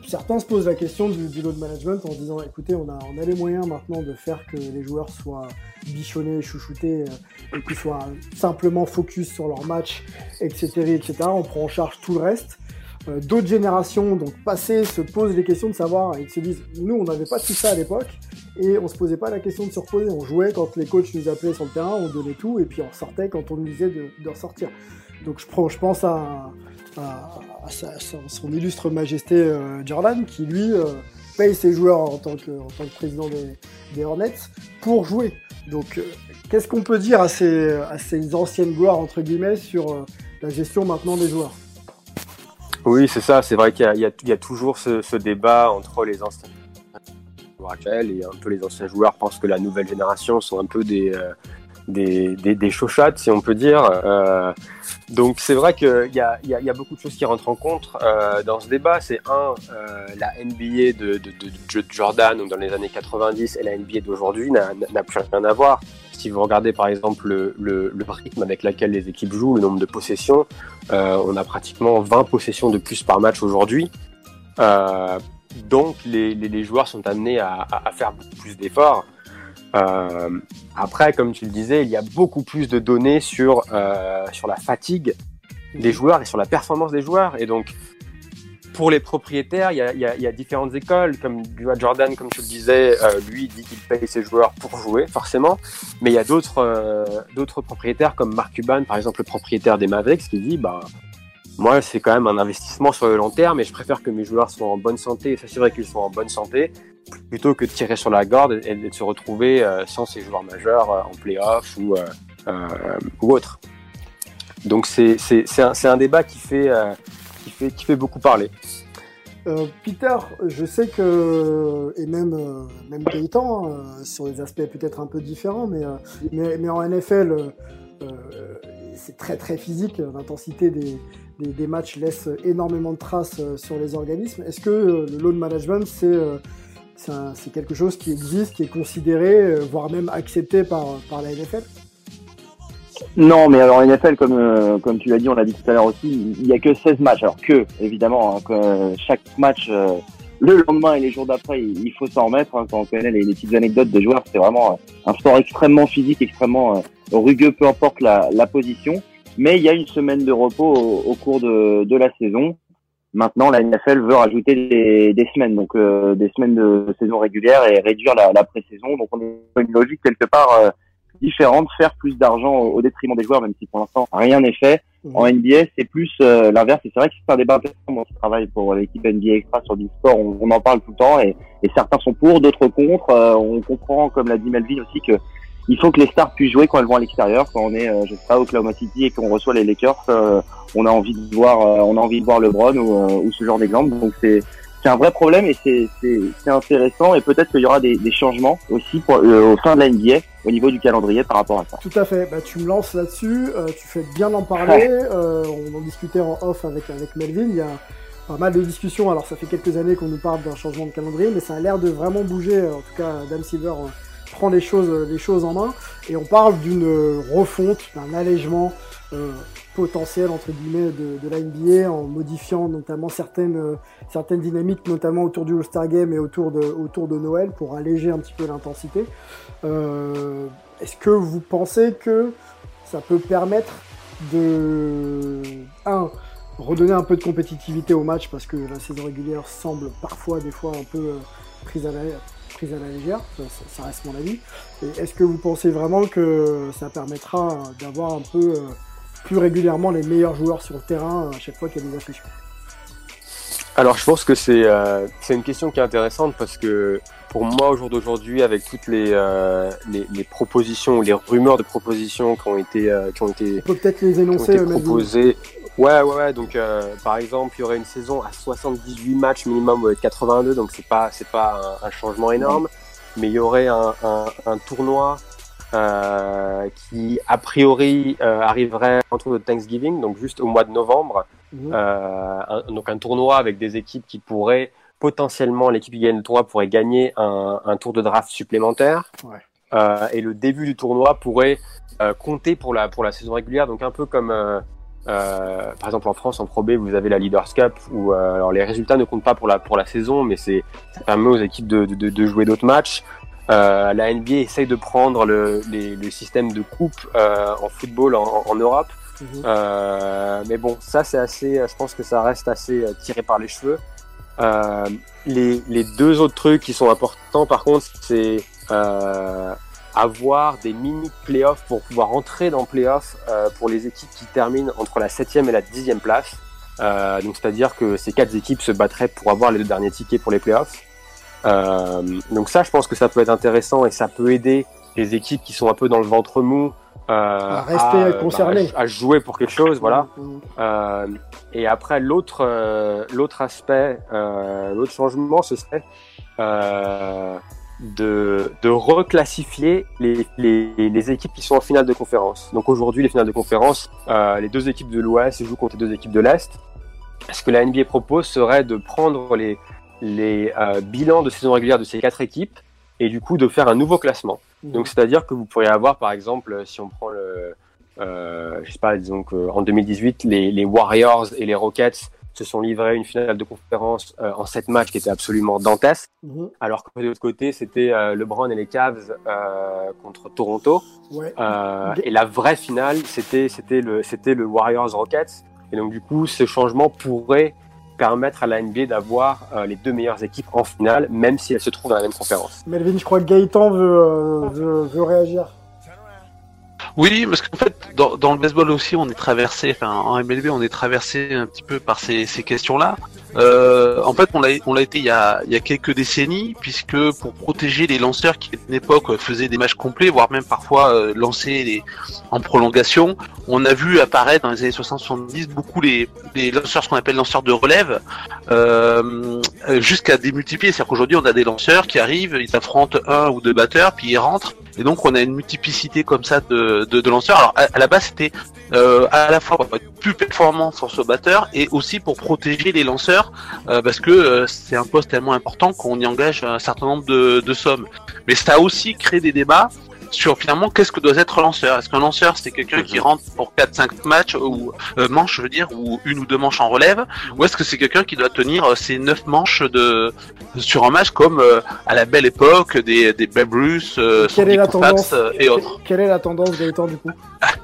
certains se posent la question du, du load management en se disant écoutez, on a, les moyens maintenant de faire que les joueurs soient bichonnés, chouchoutés et qu'ils soient simplement focus sur leur match, etc., etc. On prend en charge tout le reste. D'autres générations, donc passées, se posent les questions de savoir, ils se disent, nous, on n'avait pas tout ça à l'époque, et on se posait pas la question de se reposer. On jouait quand les coachs nous appelaient sur le terrain, on donnait tout, et puis on sortait quand on nous disait de, de ressortir. Donc je, prends, je pense à, son, illustre majesté euh, Jordan, qui lui euh, paye ses joueurs en tant que, en tant que président des, Hornets pour jouer. Donc euh, qu'est-ce qu'on peut dire à ces, ces anciennes gloires, entre guillemets, sur la gestion maintenant des joueurs? Oui, c'est ça. C'est vrai qu'il y y a- toujours ce, ce débat entre les anciens actuels et un peu les anciens joueurs pensent que la nouvelle génération sont un peu des, euh, des, des, des shots, si on peut dire. Euh, donc c'est vrai qu'il y a, y, y a beaucoup de choses qui rentrent en compte euh, dans ce débat. C'est un, la NBA de, de, Jordan dans les années 90 et la NBA d'aujourd'hui n'a plus rien à voir. Si vous regardez par exemple le, le, rythme avec lequel les équipes jouent, le nombre de possessions, on a pratiquement 20 possessions de plus par match aujourd'hui. Donc les, les, les, joueurs sont amenés à, à, faire beaucoup plus d'efforts. Euh, après, comme tu le disais, il y a beaucoup plus de données sur, euh, sur la fatigue des joueurs et sur la performance des joueurs. Et donc, pour les propriétaires, il y a, il y a, il y a différentes écoles. Comme Jordan, comme tu le disais, euh, lui, dit qu'il paye ses joueurs pour jouer, forcément. Mais il y a d'autres d'autres propriétaires, comme Mark Cuban, par exemple, le propriétaire des Mavericks, qui dit, bah, moi, c'est quand même un investissement sur le long terme et je préfère que mes joueurs soient en bonne santé et s'assurer qu'ils soient en bonne santé plutôt que de tirer sur la corde et de se retrouver euh, sans ces joueurs majeurs euh, en playoff ou, euh, ou autre. Donc c'est un, un, débat qui fait, qui, fait, qui fait beaucoup parler. Peter, je sais que, et même, même sur des aspects peut-être un peu différents, mais, mais, mais, en NFL, c'est très très physique, l'intensité des, des, matchs laisse énormément de traces sur les organismes. Est-ce que le load management, c'est c'est quelque chose qui existe, qui est considéré, euh, voire même accepté par, la NFL Non, mais alors NFL, comme, euh, tu l'as dit, on l'a dit tout à l'heure aussi, il n'y a que 16 matchs. Alors que, évidemment, hein, que, euh, chaque match, euh, le lendemain et les jours d'après, il, faut s'en remettre. Hein, quand on connaît les, petites anecdotes des joueurs, c'est vraiment un sport extrêmement physique, extrêmement euh, rugueux, peu importe la, position. Mais il y a une semaine de repos au, au cours de, de la saison. Maintenant, la NFL veut rajouter des, des semaines, donc euh, des semaines de saison régulière et réduire la, la pré-saison. Donc, on a une logique quelque part euh, différente, faire plus d'argent au, au, détriment des joueurs, même si pour l'instant rien n'est fait. Mmh. En NBA, c'est plus euh, l'inverse. Et c'est vrai que c'est un débat intéressant. Moi, je travaille pour l'équipe NBA Extra sur Discord. On, on, en parle tout le temps et, et certains sont pour, d'autres contre. Euh, on comprend, comme l'a dit Melvin aussi, que il faut que les stars puissent jouer quand elles vont à l'extérieur. Quand on est, euh, je sais pas, au Oklahoma City et qu'on reçoit les Lakers, euh, on a envie de voir, euh, on a envie de voir LeBron ou, euh, ou ce genre d'exemple. Donc c'est c'est un vrai problème et c'est intéressant et peut-être qu'il y aura des, des, changements aussi pour, euh, au sein de la NBA au niveau du calendrier par rapport à ça. Tout à fait, bah, tu me lances là-dessus, euh, tu fais bien d'en parler, ouais. euh, on en discutait en off avec, avec Melvin, il y a pas mal de discussions, alors ça fait quelques années qu'on nous parle d'un changement de calendrier, mais ça a l'air de vraiment bouger, en tout cas Dan Silver prend les choses, les choses en main, et on parle d'une refonte, d'un allègement euh, potentiel entre guillemets de, la NBA en modifiant notamment certaines euh, certaines dynamiques notamment autour du All-Star Game et autour de autour de Noël pour alléger un petit peu l'intensité. Euh, Est-ce que vous pensez que ça peut permettre de redonner un peu de compétitivité au match parce que la saison régulière semble parfois des fois un peu prise à la prise à la légère, ça, ça reste mon avis. Est-ce que vous pensez vraiment que ça permettra d'avoir un peu euh, plus régulièrement les meilleurs joueurs sur le terrain à chaque fois qu'il y a des affiches Alors je pense que c'est euh, une question qui est intéressante parce que pour moi au jour d'aujourd'hui avec toutes les, euh, les, les propositions les rumeurs de propositions qui ont été euh, qui ont été peut-être les énoncer proposées ouais ouais ouais donc euh, par exemple il y aurait une saison à 78 matchs minimum 82 donc c'est pas c'est pas un, un, changement énorme mais il y aurait un, un, un tournoi euh, qui a priori euh, arriverait autour de Thanksgiving, donc juste au mois de novembre. Mmh. Euh, donc un tournoi avec des équipes qui pourraient potentiellement, l'équipe qui gagne le tournoi pourrait gagner un, un tour de draft supplémentaire. Ouais. Euh, et le début du tournoi pourrait euh, compter pour la, pour la saison régulière, donc un peu comme... par exemple en France en Pro B vous avez la Leaders Cup où alors les résultats ne comptent pas pour la pour la saison mais c'est ça permet aux équipes de, de, de jouer d'autres matchs euh, la NBA essaye de prendre le, les, le système de coupe euh, en football en, en Europe. Mmh. Euh, mais bon, ça c'est assez, je pense que ça reste assez euh, tiré par les cheveux. Euh, les, les, deux autres trucs qui sont importants par contre, c'est euh, avoir des mini playoffs pour pouvoir entrer dans playoffs pour les équipes qui terminent entre la septième et la dixième place. donc c'est-à-dire que ces quatre équipes se battraient pour avoir les deux derniers tickets pour les playoffs. Euh, donc ça, je pense que ça peut être intéressant et ça peut aider les équipes qui sont un peu dans le ventre mou euh, à rester à, concernées, bah, à, jouer pour quelque chose, voilà. Mmh. Euh, et après l'autre euh, l'autre aspect, euh, l'autre changement, ce serait de, de reclassifier les, les, les, équipes qui sont en finale de conférence. Donc aujourd'hui, les finales de conférence, euh, les deux équipes de l'Ouest jouent contre les deux équipes de l'Est. Ce que la NBA propose serait de prendre les, les euh, bilans de saison régulière de ces quatre équipes et du coup de faire un nouveau classement. Mmh. Donc c'est-à-dire que vous pourriez avoir par exemple, si on prend le, euh, je sais pas, disons qu'en 2018, les, les Warriors et les Rockets se sont livrés une finale de conférence euh, en sept matchs qui était absolument dantesque. Mmh. Alors que de l'autre côté, c'était euh, LeBron et les Cavs euh, contre Toronto. Ouais. Euh, et la vraie finale, c'était c'était le c'était le Warriors Rockets. Et donc du coup, ce changement pourrait permettre à la NBA d'avoir euh, les deux meilleures équipes en finale, même si elles se trouvent dans la même conférence. Melvin, je crois que Gaëtan veut, euh, veut, veut réagir. Oui, parce qu'en fait, dans, dans, le baseball aussi, on est traversé, enfin, en MLB, on est traversé un petit peu par ces, ces questions-là. Euh, en fait, on l'a, été il y, a, il y a quelques décennies, puisque pour protéger les lanceurs qui, à une époque, faisaient des matchs complets, voire même parfois euh, lancer en prolongation, on a vu apparaître dans les années 60-70 beaucoup les, les lanceurs, ce qu'on appelle lanceurs de relève, euh, jusqu'à démultiplier. C'est-à-dire qu'aujourd'hui, on a des lanceurs qui arrivent, ils affrontent un ou deux batteurs, puis ils rentrent, et donc on a une multiplicité comme ça de, de, lanceurs. Alors à, la base, c'était euh, à la fois pour être plus performant face au batteur et aussi pour protéger les lanceurs euh, parce que euh, c'est un poste tellement important qu'on y engage un certain nombre de, de, sommes. Mais ça a aussi créé des débats sur finalement qu'est-ce que doit être un lanceur? Est-ce qu'un lanceur c'est quelqu'un qui rentre pour 4-5 matchs ou euh, manches, je veux dire, ou une ou deux manches en relève, ou est-ce que c'est quelqu'un qui doit tenir ces 9 manches de sur un match comme euh, à la belle époque des, des Babe Ruth, euh, Quelle est la tendance? et autres? Quelle est la tendance Gaëtan du coup? [laughs]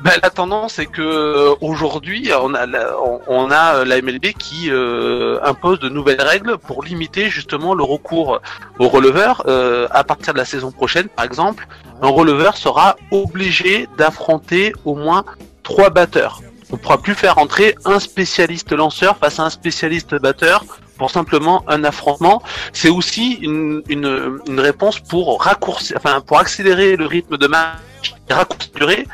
ben, la tendance est que euh, aujourd'hui on a la, on, a la MLB qui euh, impose de nouvelles règles pour limiter justement le recours aux releveurs. Euh, à partir de la saison prochaine, par exemple, un releveur sera obligé d'affronter au moins trois batteurs. On ne pourra plus faire entrer un spécialiste lanceur face à un spécialiste batteur pour simplement un affrontement. C'est aussi une, une, une réponse pour raccourcir, enfin pour accélérer le rythme de match, raccourcir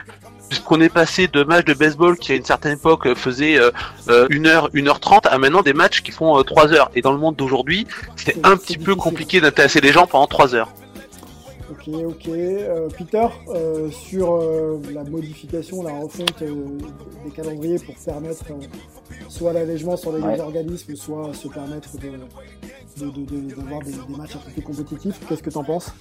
puisqu'on est passé de matchs de baseball qui à une certaine époque faisaient euh, 1 heure, 1 heure 30 à maintenant des matchs qui font euh, 3 heures. Et dans le monde d'aujourd'hui, c'est un petit peu compliqué d'intéresser les gens pendant 3 heures. Ok, ok. Euh, Peter, euh, sur euh, la modification, la refonte euh, des calendriers pour permettre euh, soit l'allègement sur les ouais. organismes, soit se permettre d'avoir de, de, de, de, des, des matchs un peu plus compétitifs, qu'est-ce que tu en penses?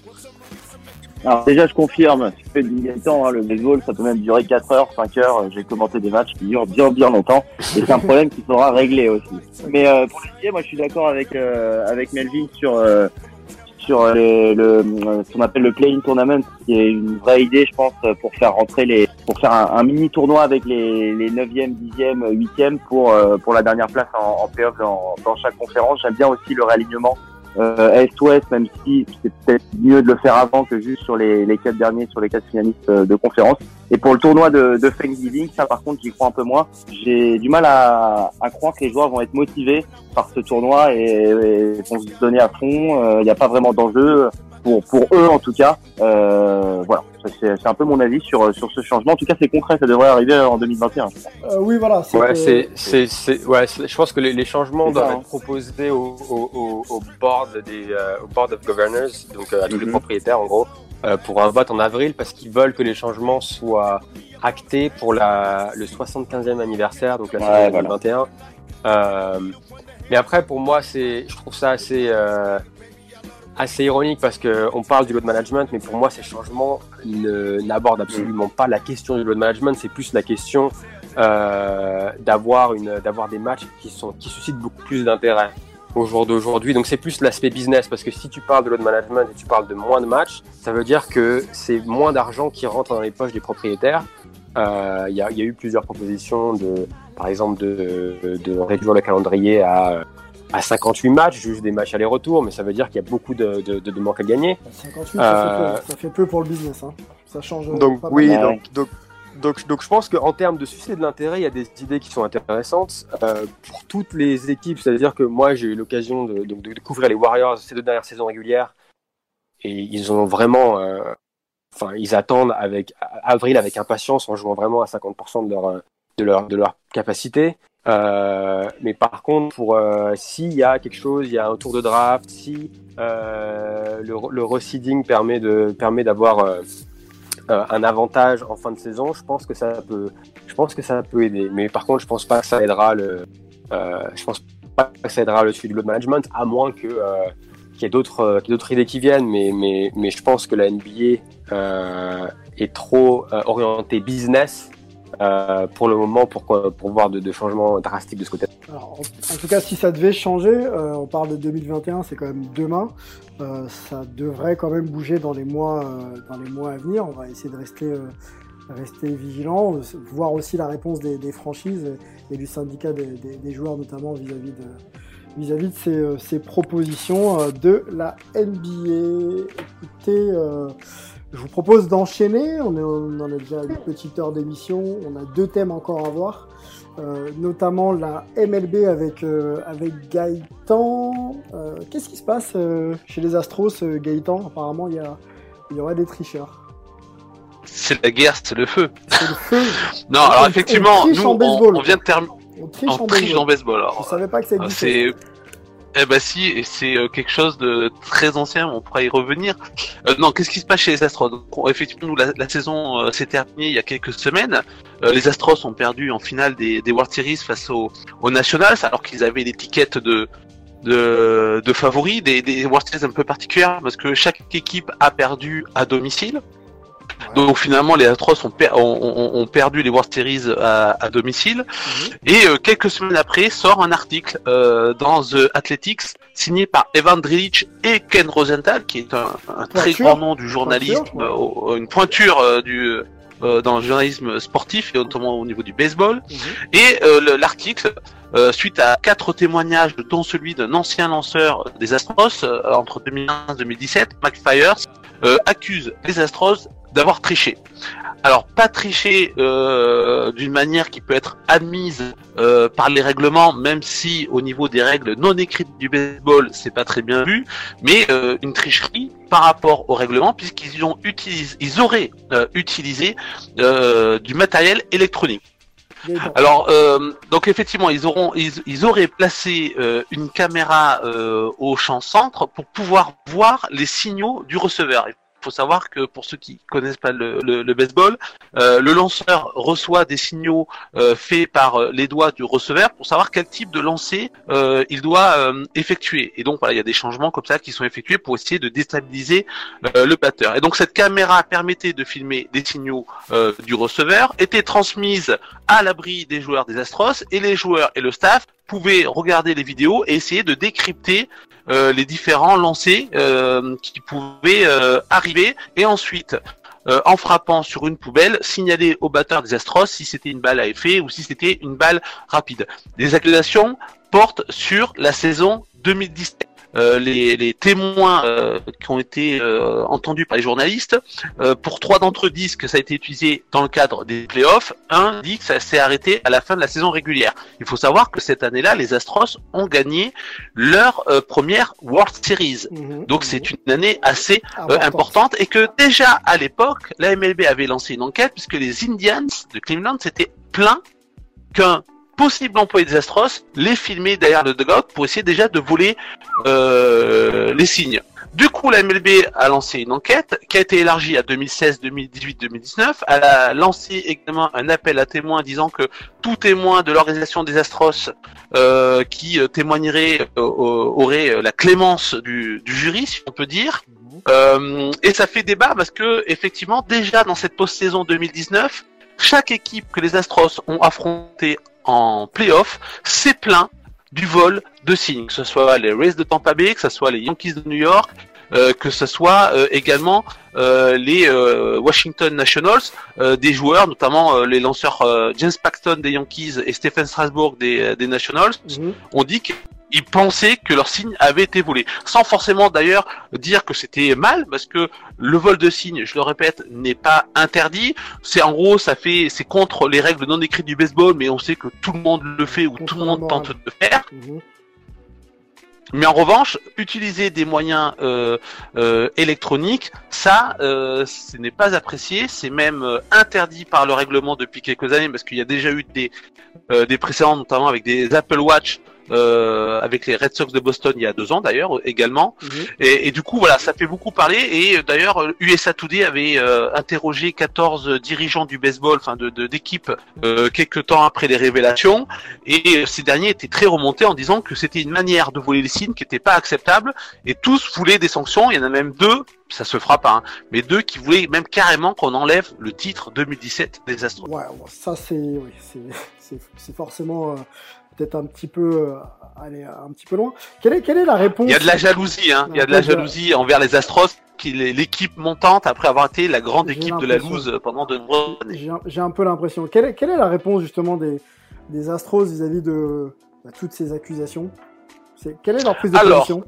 Alors déjà, je confirme, tu fais du temps, hein, le baseball, ça peut même durer 4 heures, 5 heures. J'ai commenté des matchs qui durent bien, bien longtemps, et c'est un problème qui sera réglé aussi. Mais euh, pour les moi, je suis d'accord avec euh, avec Melvin sur euh, sur les, le ce qu'on appelle le play-in tournament, qui est une vraie idée, je pense, pour faire rentrer les, pour faire un, mini tournoi avec les les 9e, 10e, 8e pour pour la dernière place en, en playoff dans, dans chaque conférence. J'aime bien aussi le réalignement euh, Est-Ouest, même si c'est peut-être mieux de le faire avant que juste sur les, les quatre derniers, sur les quatre finalistes de conférence. Et pour le tournoi de, de Thanksgiving, ça par contre j'y crois un peu moins. J'ai du mal à, à, croire que les joueurs vont être motivés par ce tournoi et, et vont se donner à fond. Il euh, n'y a pas vraiment d'enjeu pour pour eux en tout cas. Euh, voilà, c'est un peu mon avis sur sur ce changement. En tout cas, c'est concret, ça devrait arriver en 2021. Euh, oui, voilà. Ouais, c'est c'est ouais, je pense que les, les changements doivent ça, être hein. proposés au, au, au, board des euh, au board of governors, donc euh, à tous mm -hmm. les propriétaires en gros, euh, pour un vote en avril parce qu'ils veulent que les changements soient actés pour la le 75e anniversaire, donc la saison ouais, 2021. Voilà. Euh, mais après, pour moi, c'est, je trouve ça assez, euh, assez ironique parce que on parle du load management, mais pour moi, ces changements n'abordent absolument pas la question du load management. C'est plus la question euh, d'avoir des matchs qui sont, qui suscitent beaucoup plus d'intérêt au jour d'aujourd'hui. Donc c'est plus l'aspect business parce que si tu parles de load management et tu parles de moins de matchs, ça veut dire que c'est moins d'argent qui rentre dans les poches des propriétaires. Il euh, y, y, a, eu plusieurs propositions de, par exemple, de, de réduire le calendrier à à 58 matchs, juste des matchs aller-retour, mais ça veut dire qu'il y a beaucoup de, de, de, manques à gagner. 58, euh... ça, fait peu, ça, fait peu, pour le business. Hein. Ça change. Donc, oui, donc, donc, donc, donc, je pense qu'en termes de susciter de l'intérêt, il y a des idées qui sont intéressantes euh, pour toutes les équipes. C'est-à-dire que moi, j'ai eu l'occasion de, de, de, couvrir les Warriors ces deux dernières saisons régulières et ils ont vraiment. Euh, enfin, ils attendent avec avril avec impatience en jouant vraiment à 50% de leur de leur, de leur capacité. Euh, mais par contre, pour euh, s'il y a quelque chose, il y a un tour de draft, si euh, le, le reseeding permet de permet d'avoir euh, euh, un avantage en fin de saison, je pense que ça peut, je pense que ça peut aider. Mais par contre, je pense pas que ça aidera le, je pense pas que ça aidera le suivi load management, à moins que qu'il y ait d'autres d'autres idées qui viennent. Mais mais mais je pense que la NBA est trop orientée business euh, pour le moment pour, pour voir de, changements drastiques de ce côté. Alors, en, tout cas, si ça devait changer, euh, on parle de 2021, c'est quand même demain. Euh, ça devrait quand même bouger dans les mois, dans les mois à venir. On va essayer de rester, vigilant, voir aussi la réponse des, franchises et, du syndicat des, joueurs, notamment vis-à-vis de ces, ces propositions de la NBA. Écoutez, je vous propose d'enchaîner. On, on en a déjà une petite heure d'émission. On a deux thèmes encore à voir. Euh, notamment la MLB avec, euh, avec Gaëtan. Euh, Qu'est-ce qui se passe chez les Astros, Gaëtan? Apparemment, il y, a, il y aurait des tricheurs. C'est la guerre, c'est le feu. C'est le feu. [laughs] Non, On- alors on effectivement, triche nous, en on, on vient de terminer. On triche On en baseball. baseball. Je Alors, savais pas que ça existait. Eh ben si, et c'est euh, quelque chose de très ancien, on pourra y revenir. Euh, non, qu'est-ce qui se passe chez les Astros? Donc, on- Effectivement, nous, la, la saison euh, s'est terminée il y a quelques semaines. Euh, les Astros ont perdu en finale des, des World Series face aux, aux Nationals, alors qu'ils avaient l'étiquette de, de, de favoris, des, des World Series un peu particulières, parce que chaque équipe a perdu à domicile. Donc finalement, les Astros ont, per- ont- ont- ont perdu les World Series à, à domicile. Et euh, quelques semaines après, sort un article euh, dans The Athletics signé par Evan Drilic et Ken Rosenthal, qui est un, un très grand nom du journalisme, Pointure, ouais. euh, une pointure euh, du euh, dans le journalisme sportif et notamment au niveau du baseball. Et euh, le- l'article, euh, suite à quatre témoignages, dont celui d'un ancien lanceur des Astros euh, entre 2015 et 2017, Mike Fyers, euh, accuse les Astros d'avoir triché. Alors pas tricher euh, d'une manière qui peut être admise euh, par les règlements, même si au niveau des règles non écrites du baseball c'est pas très bien vu, mais euh, une tricherie par rapport au règlement puisqu'ils ont utilisé, ils auraient utilisé du matériel électronique. Alors, euh, donc effectivement, ils auront, ils, auraient placé une caméra au champ centre pour pouvoir voir les signaux du receveur. Faut savoir que pour ceux qui connaissent pas le, baseball, euh, le lanceur reçoit des signaux euh, faits par euh, les doigts du receveur pour savoir quel type de lancer il doit effectuer. Et donc voilà, il y a des changements comme ça qui sont effectués pour essayer de déstabiliser le batteur. Et donc cette caméra permettait de filmer des signaux du receveur, était transmise à l'abri des joueurs des Astros et les joueurs et le staff pouvaient regarder les vidéos et essayer de décrypter les différents lancers euh, qui pouvaient euh, arriver et ensuite euh, en frappant sur une poubelle, signaler au batteur des Astros si c'était une balle à effet ou si c'était une balle rapide. Les accusations portent sur la saison 2017. Euh, les, les témoins euh, qui ont été euh, entendus par les journalistes, euh, pour trois d'entre eux disent que ça a été utilisé dans le cadre des playoffs, un dit que ça s'est arrêté à la fin de la saison régulière. Il faut savoir que cette année-là, les Astros ont gagné leur euh, première World Series. Mhm. Donc c'est une année assez Importante. importante et que déjà à l'époque, la MLB avait lancé une enquête puisque les Indians de Cleveland s'étaient plaints qu'un possible employé des Astros les filmait derrière le dugout pour essayer déjà de voler euh, les signes. Du coup, la MLB a lancé une enquête qui a été élargie à 2016, 2018, 2019. Elle a lancé également un appel à témoins disant que tout témoin de l'organisation des Astros euh, qui euh, témoignerait aurait la clémence du, jury, si on peut dire. Et ça fait débat parce que effectivement, déjà dans cette post-saison 2019, chaque équipe que les Astros ont affronté en playoff s'est plaint du vol de signes, que ce soit les Rays de Tampa Bay, que ce soit les Yankees de New York, euh, que ce soit euh, également euh, les Washington Nationals, des joueurs, notamment les lanceurs James Paxton des Yankees et Stephen Strasburg des, des Nationals, Mhm. ont dit qu'ils pensaient que leur signe avait été volé, sans forcément d'ailleurs dire que c'était mal, parce que le vol de signes, je le répète, n'est pas interdit. C'est en gros, ça fait, c'est contre les règles non écrites du baseball, mais on sait que tout le monde le fait ou tout le monde tente de le faire. Mhm. Mais en revanche, utiliser des moyens euh, euh, électroniques, ça, euh, ce n'est pas apprécié. C'est même euh, interdit par le règlement depuis quelques années, parce qu'il y a déjà eu des, euh, des précédents, notamment avec des Apple Watch. Euh, avec les Red Sox de Boston il y a deux ans d'ailleurs également. Et, et du coup voilà ça fait beaucoup parler. Et euh, d'ailleurs USA Today avait euh, interrogé 14 dirigeants du baseball enfin de de- d'équipes euh, quelques temps après les révélations. Et ces derniers étaient très remontés en disant que c'était une manière de voler les signes qui n'était pas acceptable. Et tous voulaient des sanctions. Il y en a même deux, ça se fera pas, hein, mais deux qui voulaient même carrément qu'on enlève le titre 2017 des Astros. Ouais, ça c'est oui, c'est- [laughs] c'est c'est forcément euh, peut-être un petit peu euh, aller un petit peu loin. Quelle est quelle est la réponse? Il y a de la jalousie, hein. Il y a de la jalousie envers les Astros, qui est l'équipe montante après avoir été la grande équipe de la loose pendant de nombreuses années. J'ai un- peu l'impression. Quelle est, quelle est la réponse justement des, des Astros vis-à-vis de bah, toutes ces accusations? C'est quelle est leur prise de Alors. position?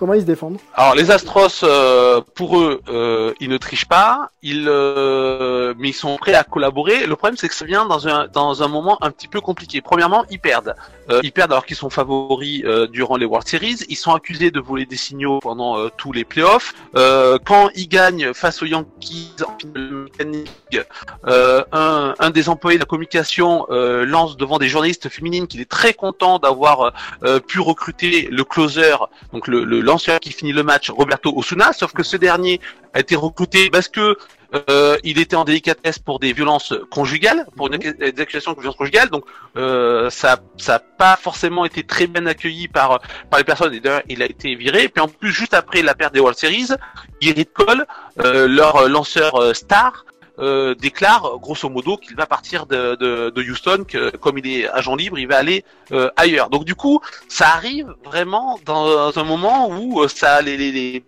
Comment ils se défendent? Alors les Astros, euh, pour eux, euh, ils ne trichent pas, ils, euh, mais ils sont prêts à collaborer. Le problème, c'est que ça vient dans un dans un moment un petit peu compliqué. Premièrement, ils perdent. Ils perdent alors qu'ils sont favoris durant les World Series. Ils sont accusés de voler des signaux pendant tous les playoffs. Quand ils gagnent face aux Yankees en mécanique, un, un des employés de la communication lance devant des journalistes féminines qu'il est très content d'avoir pu recruter le closer, donc le lanceur qui finit le match, Roberto Osuna, sauf que ce dernier a été recruté parce que euh, il était en délicatesse pour des violences conjugales, pour une, des accusations de violences conjugales, donc euh, ça ça a pas forcément été très bien accueilli par par les personnes. Et d'ailleurs, il a été viré. Et puis en plus, juste après la perte des World Series, Gerrit Cole, euh, leur lanceur euh, star, euh, déclare grosso modo qu'il va partir de, de, de Houston, que comme il est agent libre, il va aller euh, ailleurs. Donc du coup, ça arrive vraiment dans un moment où euh, ça les, les, les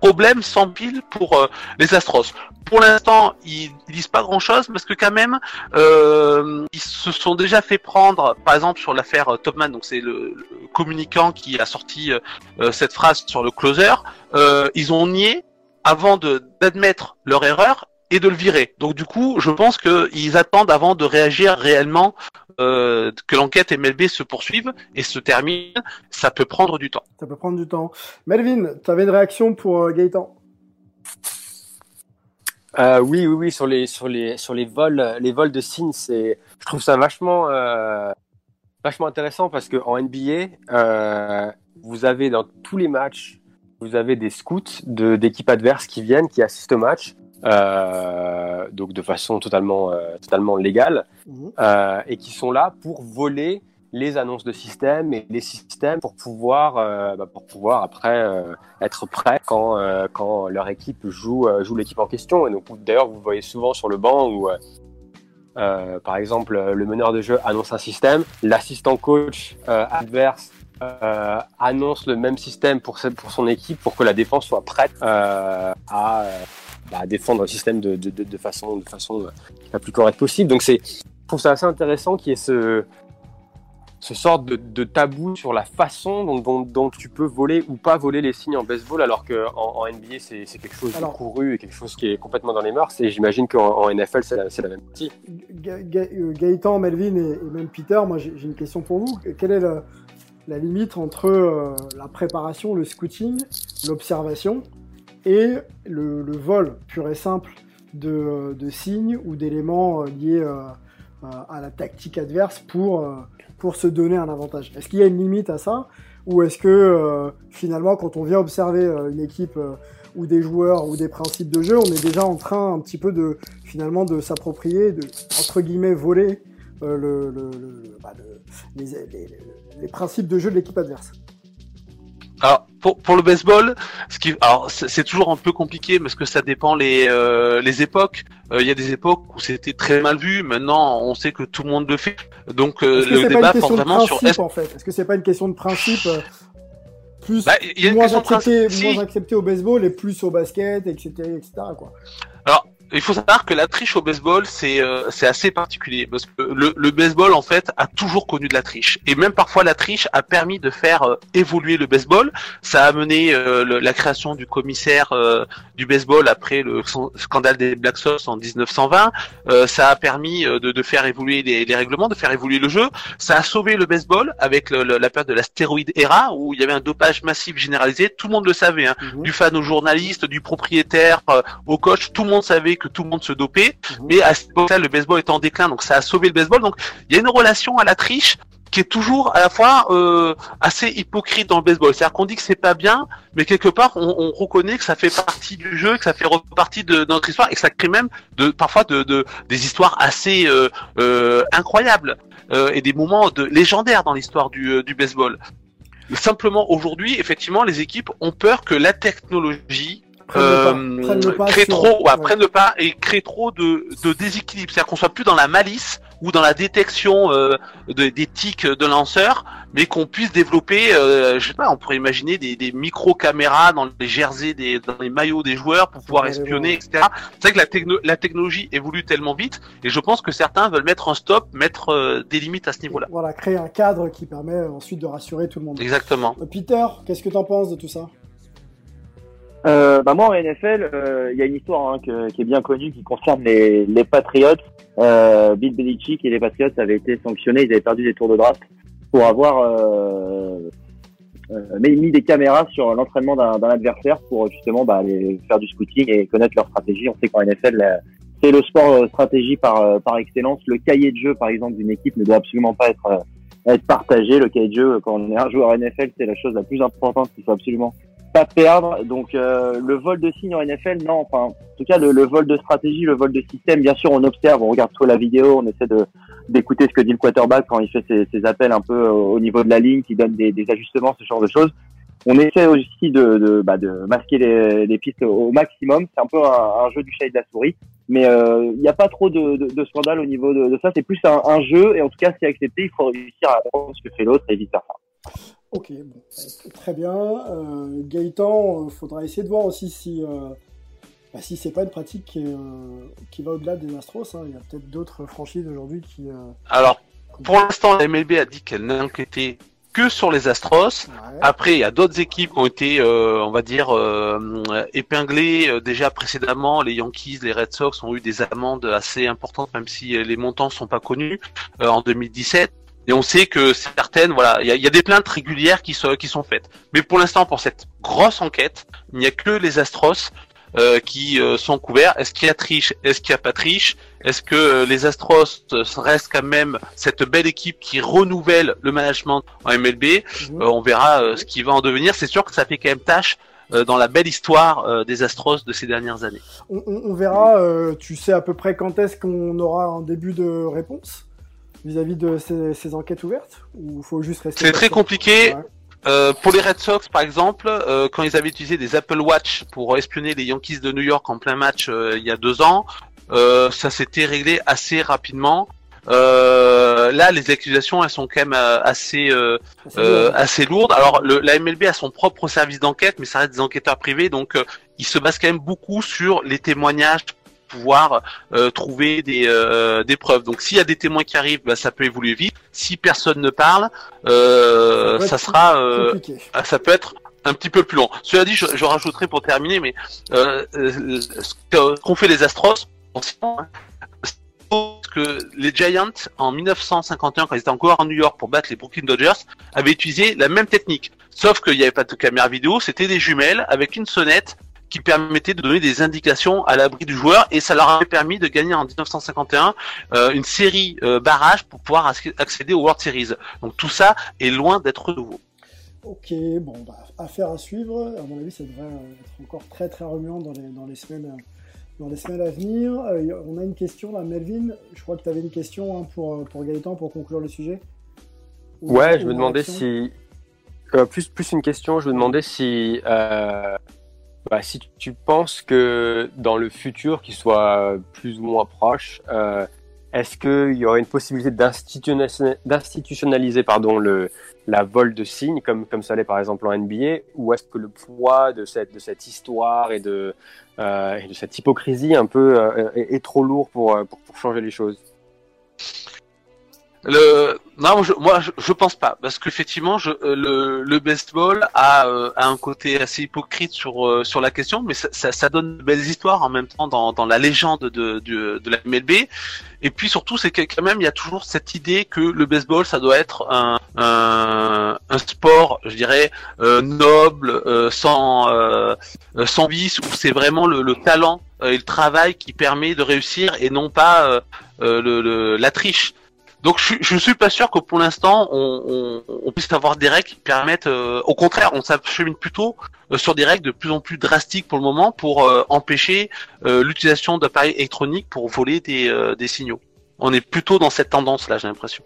problèmes s'empilent pour euh, les Astros. Pour l'instant, ils, disent pas grand-chose parce que quand même, euh, ils se sont déjà fait prendre, par exemple sur l'affaire euh, Topman, donc c'est le, le communicant qui a sorti euh, cette phrase sur le closer. ils ont nié avant d'admettre leur erreur et de le virer. Donc du coup, je pense qu'ils attendent avant de réagir réellement euh, que l'enquête MLB se poursuive et se termine. Ça peut prendre du temps. Ça peut prendre du temps. Melvin, tu avais une réaction pour euh, Gaëtan? Euh, oui, oui, oui, sur les sur les sur les vols, les vols de signes, c'est, je trouve ça vachement euh, vachement intéressant parce que en NBA, euh, vous avez dans tous les matchs, vous avez des scouts de d'équipes adverses qui viennent, qui assistent au match, euh, donc de façon totalement euh, totalement légale, euh, et qui sont là pour voler les annonces de système et les systèmes pour pouvoir bah, pour pouvoir après être prêt quand quand leur équipe joue joue l'équipe en question. Et donc d'ailleurs vous voyez souvent sur le banc où par exemple le meneur de jeu annonce un système l'assistant coach adverse euh, annonce le même système pour son équipe pour que la défense soit prête euh, à bah, défendre le système de, de, de, de façon de façon euh, la plus correcte possible donc c'est je trouve ça assez intéressant qu'il y ait ce ce sorte de, de tabou sur la façon dont, dont, dont tu peux voler ou pas voler les signes en baseball, alors qu'en en NBA, c'est c'est quelque chose Alors- de couru et quelque chose qui est complètement dans les mœurs. Et j'imagine qu'en en NFL, c'est la, même partie. Ga- Ga- euh, Gaëtan, Melvin et, et même Peter, moi j'ai j'ai une question pour vous. Quelle est la, la limite entre euh, la préparation, le scouting, l'observation et le, vol pur et simple de, signes ou d'éléments euh, liés euh, euh, à la tactique adverse pour, pour se donner un avantage Est-ce qu'il y a une limite à ça? Ou est-ce que finalement, quand on vient observer une équipe ou des joueurs ou des principes de jeu, on est déjà en train un petit peu de finalement de s'approprier, de entre guillemets voler le, le- le- le- les, les- les- les principes de jeu de l'équipe adverse? Alors pour, pour le baseball, ce qui, alors c'est toujours un peu compliqué parce que ça dépend les euh, les époques. Euh, Il y a des époques où c'était très mal vu. Maintenant, on sait que tout le monde le fait. Donc euh, Est-ce le c'est pas débat une porte question de vraiment sur principe en fait? Est-ce que c'est pas une question de principe euh, plus Bah, y a moins accepté, principe, si. moins accepté au baseball et plus au basket, etc., etc. Quoi? Alors, il faut savoir que la triche au baseball, c'est euh, c'est assez particulier parce que le, le, baseball en fait a toujours connu de la triche et même parfois la triche a permis de faire euh, évoluer le baseball. Ça a amené euh, la création du commissaire du baseball après le scandale des Black Sox en 1920. ça a permis de, de faire évoluer les, les, règlements, de faire évoluer le jeu. Ça a sauvé le baseball avec le, la période de la stéroïde era où il y avait un dopage massif généralisé. Tout le monde le savait, hein. Mhm. du fan au journaliste, du propriétaire au coach, tout le monde savait que tout le monde se dopait, mhm. mais à ce moment-là, le baseball est en déclin, donc ça a sauvé le baseball. Donc il y a une relation à la triche qui est toujours à la fois euh, assez hypocrite dans le baseball. C'est-à-dire qu'on dit que c'est pas bien, mais quelque part on, reconnaît que ça fait partie du jeu, que ça fait partie de, notre histoire et que ça crée même de parfois de, des histoires assez euh, euh, incroyables et des moments de légendaires dans l'histoire du, du baseball. Simplement aujourd'hui, effectivement, les équipes ont peur que la technologie crée trop, ouais, prennent le pas et crée trop de, de déséquilibre. C'est-à-dire qu'on soit plus dans la malice ou dans la détection euh, de, des tics de lanceurs, mais qu'on puisse développer, euh, je sais pas, on pourrait imaginer des, des micro-caméras dans les jerseys, des, dans les maillots des joueurs pour pouvoir espionner, etc. C'est vrai que la, techno la technologie évolue tellement vite, et je pense que certains veulent mettre un stop, mettre euh, des limites à ce niveau-là. Voilà, créer un cadre qui permet ensuite de rassurer tout le monde. Exactement. Euh, Peter, qu'est-ce que tu en penses de tout ça? Euh, bah moi en NFL, euh, il y a une histoire hein, que, qui est bien connue qui concerne les, les Patriots. Euh, Bill Belichick et les Patriots avaient été sanctionnés, ils avaient perdu des tours de draft pour avoir euh, euh mis des caméras sur l'entraînement d'un adversaire pour justement bah, aller faire du scouting et connaître leur stratégie. On sait qu'en NFL, c'est le sport stratégie par, par excellence. Le cahier de jeu, par exemple, d'une équipe ne doit absolument pas être, être partagé. Le cahier de jeu, quand on est un joueur NFL, c'est la chose la plus importante qu'il faut absolument pas perdre. Donc euh, le vol de signe en NFL, non. Enfin, en tout cas, le, le, vol de stratégie, le vol de système, bien sûr, on observe, on regarde soit la vidéo, on essaie de d'écouter ce que dit le quarterback quand il fait ses, ses appels un peu au niveau de la ligne, qui donne des, des, ajustements, ce genre de choses. On essaie aussi de, de, bah, de masquer les, les, pistes au maximum. C'est un peu un, un, jeu du chat et de la souris, mais euh, il n'y a pas trop de, de, de, scandale au niveau de, ça. C'est plus un, un, jeu, et en tout cas, c'est accepté. Il faut réussir à apprendre ce que fait l'autre et vice versa. Ok, bon, très bien. Euh, Gaëtan, il euh, faudra essayer de voir aussi si, euh, bah, si c'est pas une pratique qui, euh, qui va au-delà des Astros. Hein. Il y a peut-être d'autres franchises aujourd'hui qui. Alors, pour l'instant, la MLB a dit qu'elle n'inquiétait que sur les Astros. Après, il y a d'autres équipes qui ont été, on va dire, épinglées déjà précédemment. Les Yankees, les Red Sox ont eu des amendes assez importantes, même si les montants sont pas connus en 2017. Et on sait que certaines, voilà, il y a, des plaintes régulières qui sont, qui sont faites. Mais pour l'instant, pour cette grosse enquête, il n'y a que les Astros euh, qui euh, sont couverts. Est-ce qu'il y a triche? Est-ce qu'il n'y a pas triche? Est-ce que euh, les Astros restent quand même cette belle équipe qui renouvelle le management en MLB mhm. On verra ce qui va en devenir. C'est sûr que ça fait quand même tâche dans la belle histoire des Astros de ces dernières années. On, on verra, tu sais à peu près quand est-ce qu'on aura un début de réponse? Vis-à-vis de ces, enquêtes ouvertes Ou faut juste rester C'est très compliqué. Euh, pour les Red Sox, par exemple, euh, quand ils avaient utilisé des Apple Watch pour espionner les Yankees de New York en plein match euh, il y a deux ans, ça s'était réglé assez rapidement. là, les accusations, elles sont quand même assez assez lourdes. Alors, le, la MLB a son propre service d'enquête, mais ça reste des enquêteurs privés, donc ils se basent quand même beaucoup sur les témoignages pouvoir euh, trouver des, euh, des preuves. Donc s'il y a des témoins qui arrivent, bah, ça peut évoluer vite. Si personne ne parle, euh, ça, sera, ah, ça peut être un petit peu plus long. Cela dit, je, je rajouterai pour terminer, mais ce qu'ont fait les Astros, que les Giants en 1951, quand ils étaient encore en New York pour battre les Brooklyn Dodgers, avaient utilisé la même technique. Sauf qu'il n'y avait pas de caméra vidéo, c'était des jumelles avec une sonnette qui permettait de donner des indications à l'abri du joueur et ça leur avait permis de gagner en 1951 euh, une série euh, barrage pour pouvoir accéder au World Series. Donc tout ça est loin d'être nouveau. Ok, bon, bah, affaire à suivre. À mon avis, ça devrait être encore très très remuant dans les, dans les semaines dans les semaines à venir. Euh, on a une question là, Melvin. Je crois que tu avais une question hein, pour, pour Gaëtan pour conclure le sujet. ouais, je me demandais si. plus, plus une question, je me demandais si bah, si tu penses que dans le futur, qui soit plus ou moins proche, euh, est-ce qu'il y aurait une possibilité d'institutionnaliser pardon, le, la vol de signes, comme, comme ça l'est par exemple en NBA, ou est-ce que le poids de cette, de cette histoire et de, euh, et de cette hypocrisie un peu euh, est, trop lourd euh, pour, pour changer les choses? Le... Non, je, moi, je, je pense pas, parce qu'effectivement, je, euh, le, le baseball a, euh, un côté assez hypocrite sur euh, sur la question, mais ça, ça, ça donne de belles histoires en même temps dans, dans la légende de, de, de la MLB. Et puis surtout, c'est que quand même, il y a toujours cette idée que le baseball, ça doit être un, un, un sport, je dirais, euh, noble, euh, sans euh, sans vice, où c'est vraiment le, le talent et le travail qui permet de réussir et non pas le, le- la triche. Donc je, je suis pas sûr que pour l'instant on, on, on puisse avoir des règles qui permettent, euh, au contraire, on s'achemine plutôt euh, sur des règles de plus en plus drastiques pour le moment pour euh, empêcher euh, l'utilisation d'appareils électroniques pour voler des, euh, des signaux. On est plutôt dans cette tendance là, j'ai l'impression.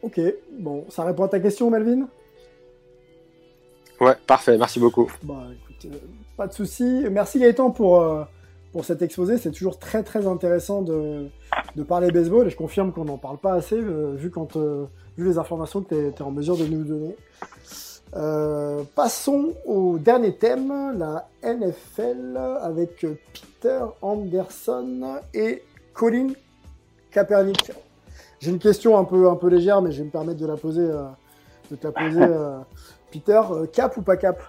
Ok, bon, ça répond à ta question, Melvin? Ouais, parfait, merci beaucoup. Bah écoute, euh, pas de souci. Merci Gaëtan pour, euh, pour cet exposé. C'est toujours très très intéressant de, de parler baseball et je confirme qu'on n'en parle pas assez euh, vu, quand, euh, vu les informations que tu es, en mesure de nous donner. Euh, passons au dernier thème, la NFL avec Peter Anderson et Colin Kaepernick. J'ai une question un peu, un peu légère, mais je vais me permettre de la poser, de te la poser, Peter. Cap ou pas cap?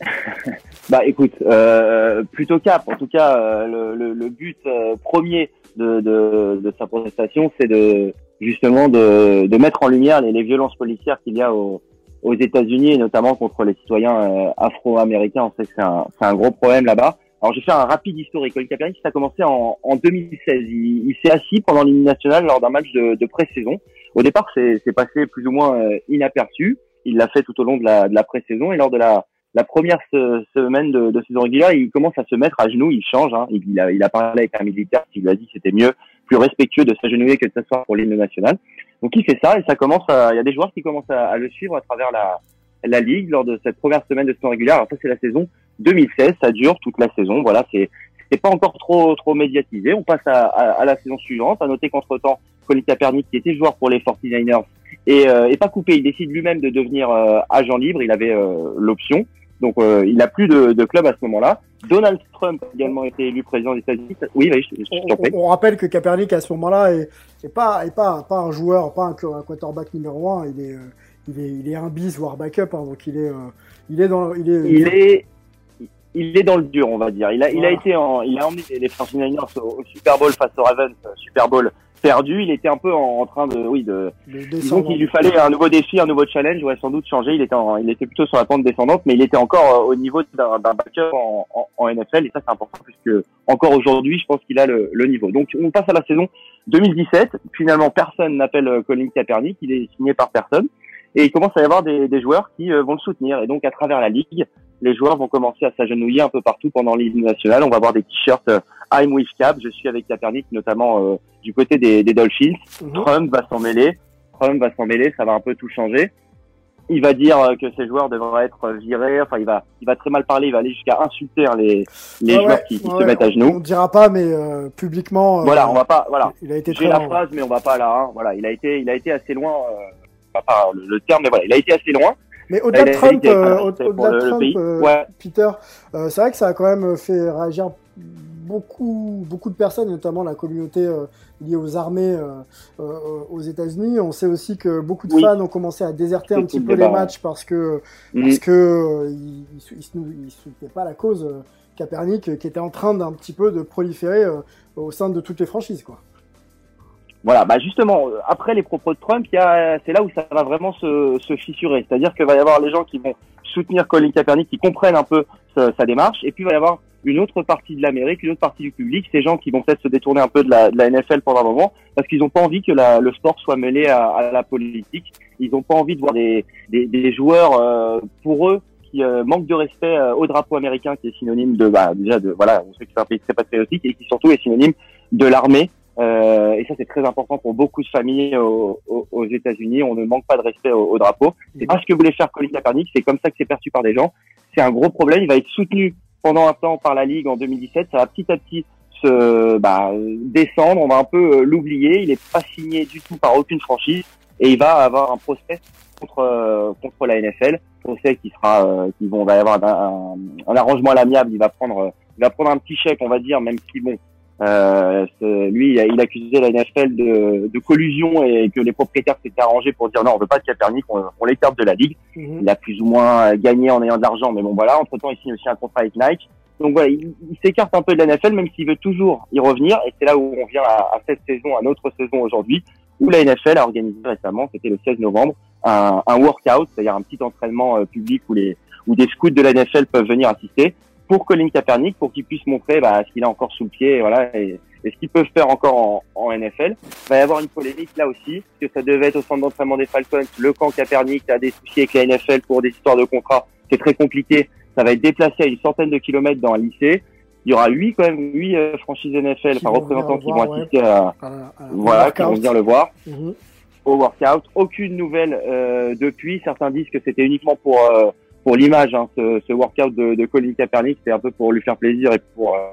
[laughs] Bah écoute, euh, plutôt cap. En tout cas, euh, le, le, le but euh, premier de, de, de sa protestation, c'est de justement de, de mettre en lumière les, les violences policières qu'il y a au, aux États-Unis et notamment contre les citoyens euh, afro-américains. On sait que c'est un, un gros problème là-bas. Alors je vais faire un rapide historique. Colin Kaepernick, ça a commencé en, en 2016. Il, s'est assis pendant l'hymne national lors d'un match de, de pré-saison. Au départ, c'est c'est passé plus ou moins euh, inaperçu. Il l'a fait tout au long de la, de la pré-saison et lors de la, la première se- semaine de, saison régulière, il commence à se mettre à genoux, il change. Hein. Il, a, il a parlé avec un militaire qui lui a dit que c'était mieux, plus respectueux de s'agenouiller que de s'asseoir pour l'hymne national. Donc il fait ça et ça commence. Il y a des joueurs qui commencent à, à le suivre à travers la, la ligue lors de cette première semaine de saison régulière. Alors ça c'est la saison 2016, ça dure toute la saison. Voilà, c'est c'est pas encore trop trop médiatisé. On passe à, à, à la saison suivante. À noter qu'entre temps, Colin Kaepernick, qui était joueur pour les 49ers, et, euh, est pas coupé. Il décide lui-même de devenir euh, agent libre. Il avait euh, l'option. Donc euh, il a plus de, de club à ce moment-là. Donald Trump a également été élu président des États-Unis. Oui, oui, je, je, je t'en prie. on, on rappelle que Kaepernick à ce moment-là est, est pas est pas pas un joueur, pas un, un quarterback numéro un. Il est euh, il est il est un bis voire backup. Hein, donc il est euh, il est dans il est il est il est dans le dur, on va dire. Il a, il a été en, il a emmené les 49ers au, au Super Bowl face aux Ravens, euh, Super Bowl perdu. Il était un peu en, en train de, oui, de, descendre. qu'il lui fallait un nouveau défi, un nouveau challenge. Ouais, sans doute changer. Il était, en- il était plutôt sur la pente descendante, mais il était encore euh, au niveau d'un backup en, en, en NFL. Et ça, c'est important puisque encore aujourd'hui, je pense qu'il a le, le niveau. Donc, on passe à la saison 2017. Finalement, personne n'appelle euh, Colin Kaepernick. Il est signé par personne. Et il commence à y avoir des, des joueurs qui vont le soutenir. Et donc, à travers la ligue, les joueurs vont commencer à s'agenouiller un peu partout pendant l'hymne national. On va voir des t-shirts euh, I'm with Cap, je suis avec Kaepernick, notamment euh, du côté des, des Dolphins. Mhm. Trump va s'en mêler. Trump va s'en mêler, ça va un peu tout changer. Il va dire euh, que ces joueurs devraient être virés. Enfin, il va, il va très mal parler. Il va aller jusqu'à insulter hein, les, les Ouais, joueurs qui, qui ouais, se mettent à genoux. On dira pas, mais euh, publiquement. euh, Voilà, on va pas. Voilà. Il a été J'ai la phrase, mais on va pas là. Hein. Voilà, il a été, il a été assez loin. Euh, pas, pas le, le terme, mais voilà, il a été assez loin. Mais au-delà de Trump, euh, c'est au-delà de Trump, euh, Ouais. Peter, euh, c'est vrai que ça a quand même fait réagir beaucoup, beaucoup de personnes, notamment la communauté liée aux armées aux États-Unis. On sait aussi que beaucoup de Oui. fans ont commencé à déserter un petit peu le les matchs parce que Mhm. parce que ils, ils, ils sou- ils soutenaient pas la cause euh, qui était en train d'un petit peu de proliférer au sein de toutes les franchises, quoi. Voilà, bah justement, euh, après les propos de Trump, c'est là où ça va vraiment se, se fissurer. C'est-à-dire qu'il va y avoir les gens qui vont soutenir Colin Kaepernick, qui comprennent un peu sa, sa démarche, et puis il va y avoir une autre partie de l'Amérique, une autre partie du public, ces gens qui vont peut-être se détourner un peu de la, de la NFL pendant un moment, parce qu'ils n'ont pas envie que la- le sport soit mêlé à, à la politique. Ils n'ont pas envie de voir des, des, des joueurs, euh, pour eux, qui euh, manquent de respect euh, au drapeau américain, qui est synonyme de, bah, déjà de, voilà, on sait que c'est un pays très patriotique, et qui surtout est synonyme de l'armée. Euh, et ça, c'est très important pour beaucoup de familles aux, États-Unis. On ne manque pas de respect au, au drapeau. C'est pas ce que voulait faire Colin Kaepernick. C'est comme ça que c'est perçu par des gens. C'est un gros problème. Il va être soutenu pendant un temps par la Ligue en 2017. Ça va petit à petit se bah, descendre, on va un peu euh, l'oublier. Il n'est pas signé du tout par aucune franchise et il va avoir un procès contre euh, contre la NFL. Procès qui sera, euh, qui vont, va y avoir un, un, arrangement à l'amiable. Il va prendre, il va prendre un petit chèque, on va dire, même si bon, euh, lui, il accusait la NFL de, de, collusion et que les propriétaires s'étaient arrangés pour dire non, on veut pas de Kaepernick, on, on l'écarte de la ligue. Mhm. Il a plus ou moins gagné en ayant de l'argent, mais bon voilà. Entre temps, il signe aussi un contrat avec Nike. Donc voilà, il, il s'écarte un peu de la NFL, même s'il veut toujours y revenir. Et c'est là où on vient à, à, cette saison, à notre saison aujourd'hui, où la NFL a organisé récemment, c'était le 16 novembre, un, un workout, c'est-à-dire un petit entraînement euh, public où les où des scouts de la NFL peuvent venir assister pour Colin Kaepernick, pour qu'il puisse montrer bah, ce qu'il a encore sous le pied, voilà, et, et ce qu'ils peuvent faire encore en, en, NFL. Il va y avoir une polémique là aussi, parce que ça devait être au centre d'entraînement des Falcons. Le camp Kaepernick a des soucis avec la NFL pour des histoires de contrat. C'est très compliqué. Ça va être déplacé à une centaine de kilomètres dans un lycée. Il y aura huit quand même huit euh, franchises NFL, enfin représentants qui vont assister à, à, à, voilà, qui vont venir le voir. -hmm. Au workout, aucune nouvelle euh, depuis. Certains disent que c'était uniquement pour euh, pour l'image, hein, ce, workout de, de Colin Kaepernick, c'est un peu pour lui faire plaisir et pour euh,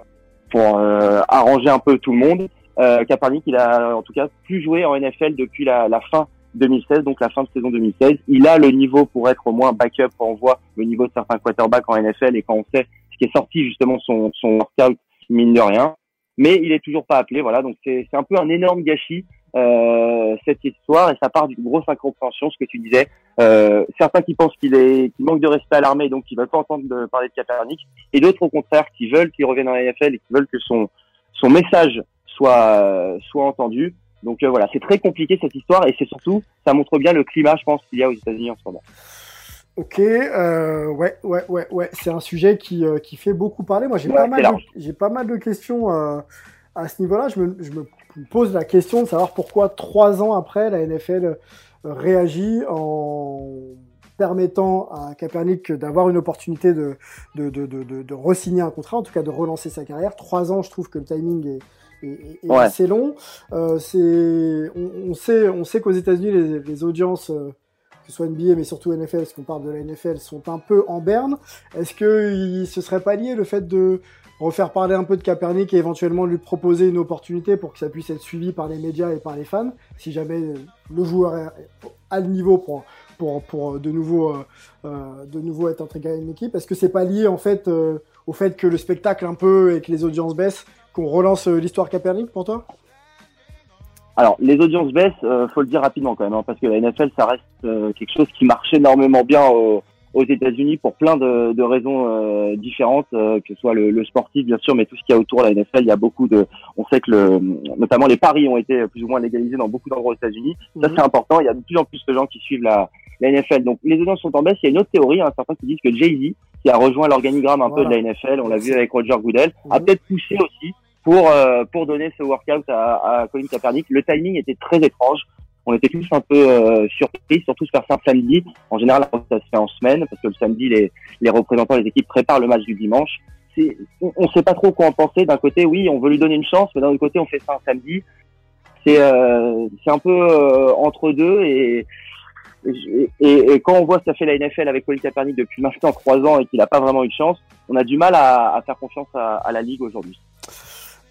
pour euh, arranger un peu tout le monde. Euh, Kaepernick, il a en tout cas plus joué en NFL depuis la, la, fin 2016, donc la fin de saison 2016. Il a le niveau pour être au moins backup quand on voit le niveau de certains quarterbacks en NFL et quand on sait ce qui est sorti justement son, son workout mine de rien. Mais il est toujours pas appelé, voilà. Donc c'est un peu un énorme gâchis euh, cette histoire et ça part d'une grosse incompréhension, ce que tu disais. Euh, certains qui pensent qu'il est, qu'il manque de respect à l'armée, donc qui veulent pas entendre de parler de Kaepernick, et d'autres au contraire qui veulent qu'il revienne dans la NFL et qui veulent que son son message soit soit entendu. Donc euh, voilà, c'est très compliqué cette histoire et c'est surtout, ça montre bien le climat, je pense, qu'il y a aux États-Unis en ce moment. Ok, euh, ouais, ouais, ouais, ouais, c'est un sujet qui euh, qui fait beaucoup parler. Moi, j'ai ouais, pas mal, j'ai pas mal de questions euh, à ce niveau-là. Je me, je me pose la question de savoir pourquoi trois ans après la NFL réagit en permettant à Kaepernick d'avoir une opportunité de de, de, de, de, re-signer un contrat, en tout cas de relancer sa carrière. Trois ans, je trouve que le timing est, ouais. assez long. Euh, c'est, on, on, sait, on sait qu'aux États-Unis, les, les, audiences, euh, que ce soit NBA, mais surtout NFL, parce qu'on parle de la NFL, sont un peu en berne. Est-ce que il, ce serait pas lié le fait de refaire parler un peu de Kaepernick et éventuellement lui proposer une opportunité pour que ça puisse être suivi par les médias et par les fans, si jamais le joueur a le niveau pour pour, pour de nouveau euh, de nouveau être intégré à une équipe? Est-ce que c'est pas lié en fait euh, au fait que le spectacle un peu et que les audiences baissent, qu'on relance euh, l'histoire Kaepernick pour toi? Alors, les audiences baissent, euh, faut le dire rapidement quand même, hein, parce que la NFL, ça reste euh, quelque chose qui marche énormément bien au, aux États-Unis pour plein de, de raisons euh, différentes, que ce soit le, le, sportif bien sûr, mais tout ce qu'il y a autour de la NFL, il y a beaucoup de, on sait que le, notamment les paris ont été plus ou moins légalisés dans beaucoup d'endroits aux États-Unis. Ça c'est important. Il y a de plus en plus de gens qui suivent la, la NFL. Donc les audiences sont en baisse. Il y a une autre théorie, hein, certains qui disent que Jay Z, qui a rejoint l'organigramme un voilà. peu de la NFL, on l'a vu avec Roger Goodell, a peut-être poussé aussi pour euh, pour donner ce workout à, à Colin Kaepernick. Le timing était très étrange. On était tous un peu euh, surpris, surtout se faire ça un samedi. En général, ça se fait en semaine parce que le samedi, les les représentants des équipes préparent le match du dimanche. On, on sait pas trop quoi en penser. D'un côté, oui, on veut lui donner une chance, mais d'un autre côté, on fait ça un samedi. C'est euh, un peu euh, entre deux et et, et, quand on voit ce qu'a fait la NFL avec Colin Kaepernick depuis maintenant trois ans et qu'il n'a pas vraiment eu de chance, on a du mal à, à faire confiance à, à la ligue aujourd'hui.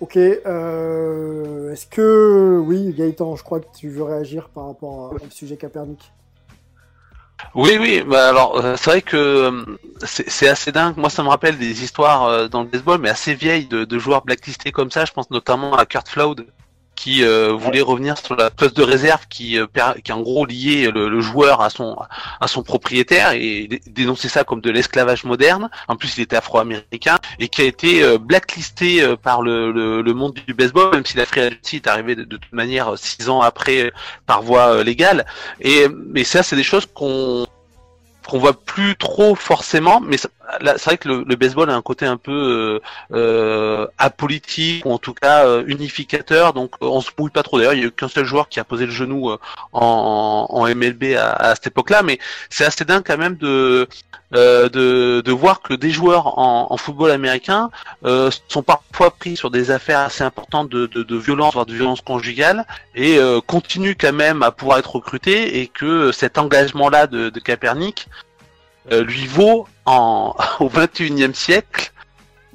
Ok, euh, est-ce que oui, Gaëtan, je crois que tu veux réagir par rapport au sujet Kaepernick. Oui, oui, bah alors euh, c'est vrai que c'est assez dingue. Moi, ça me rappelle des histoires euh, dans le baseball, mais assez vieilles de, de joueurs blacklistés comme ça. Je pense notamment à Kurt Flood, qui euh, voulait revenir sur la clause de réserve qui, euh, qui en gros liait le, le, joueur à son à son propriétaire et dénoncer ça comme de l'esclavage moderne. En plus, il était afro-américain et qui a été euh, blacklisté par le, le, le, monde du baseball, même si la free agency est arrivée de, de, toute manière six ans après par voie légale. Et mais ça, c'est des choses qu'on qu'on voit plus trop forcément, mais c'est vrai que le, le, baseball a un côté un peu euh, euh, apolitique ou en tout cas euh, unificateur, donc on se mouille pas trop. D'ailleurs, il y a eu qu'un seul joueur qui a posé le genou en, en, MLB à, à cette époque-là, mais c'est assez dingue quand même de de, de voir que des joueurs en, en football américain sont parfois pris sur des affaires assez importantes de, de, de violence, voire de violence conjugale, et continuent quand même à pouvoir être recrutés, et que cet engagement-là de, de Kaepernick euh, lui vaut en, [laughs] au 21e siècle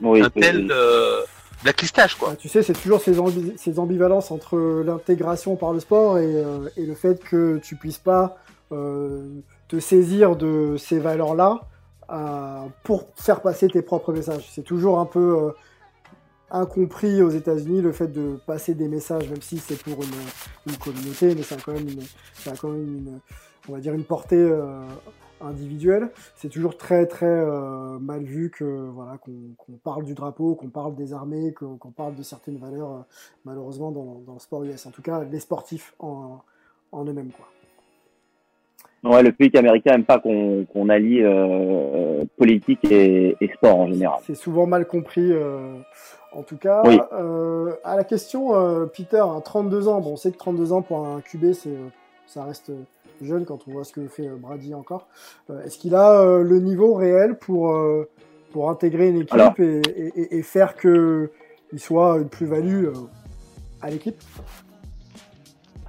oui, un tel, euh, blacklistage, quoi. Bah, tu sais, c'est toujours ces, ambi- ces ambivalences entre l'intégration par le sport et, euh, et le fait que tu puisses pas euh, te saisir de ces valeurs-là euh, pour faire passer tes propres messages. C'est toujours un peu euh, incompris aux États-Unis le fait de passer des messages, même si c'est pour une, une communauté, mais ça a quand même une, ça a quand même une, on va dire une portée euh, individuelle. C'est toujours très très euh, mal vu que voilà qu'on parle du drapeau, qu'on parle des armées, qu'on parle de certaines valeurs, euh, malheureusement dans, dans le sport US. En tout cas, les sportifs en, en eux-mêmes quoi. Ouais, le public américain aime pas qu'on allie euh, politique et, et sport en général. C'est souvent mal compris. euh, en tout cas, Oui. euh, à la question, Peter, à 32 ans, bon, on sait que 32 ans pour un QB, ça reste jeune quand on voit ce que fait euh, Brady encore. Euh, Est-ce qu'il a euh, le niveau réel pour, pour intégrer une équipe Alors. et, et- et faire que il soit une plus-value à l'équipe?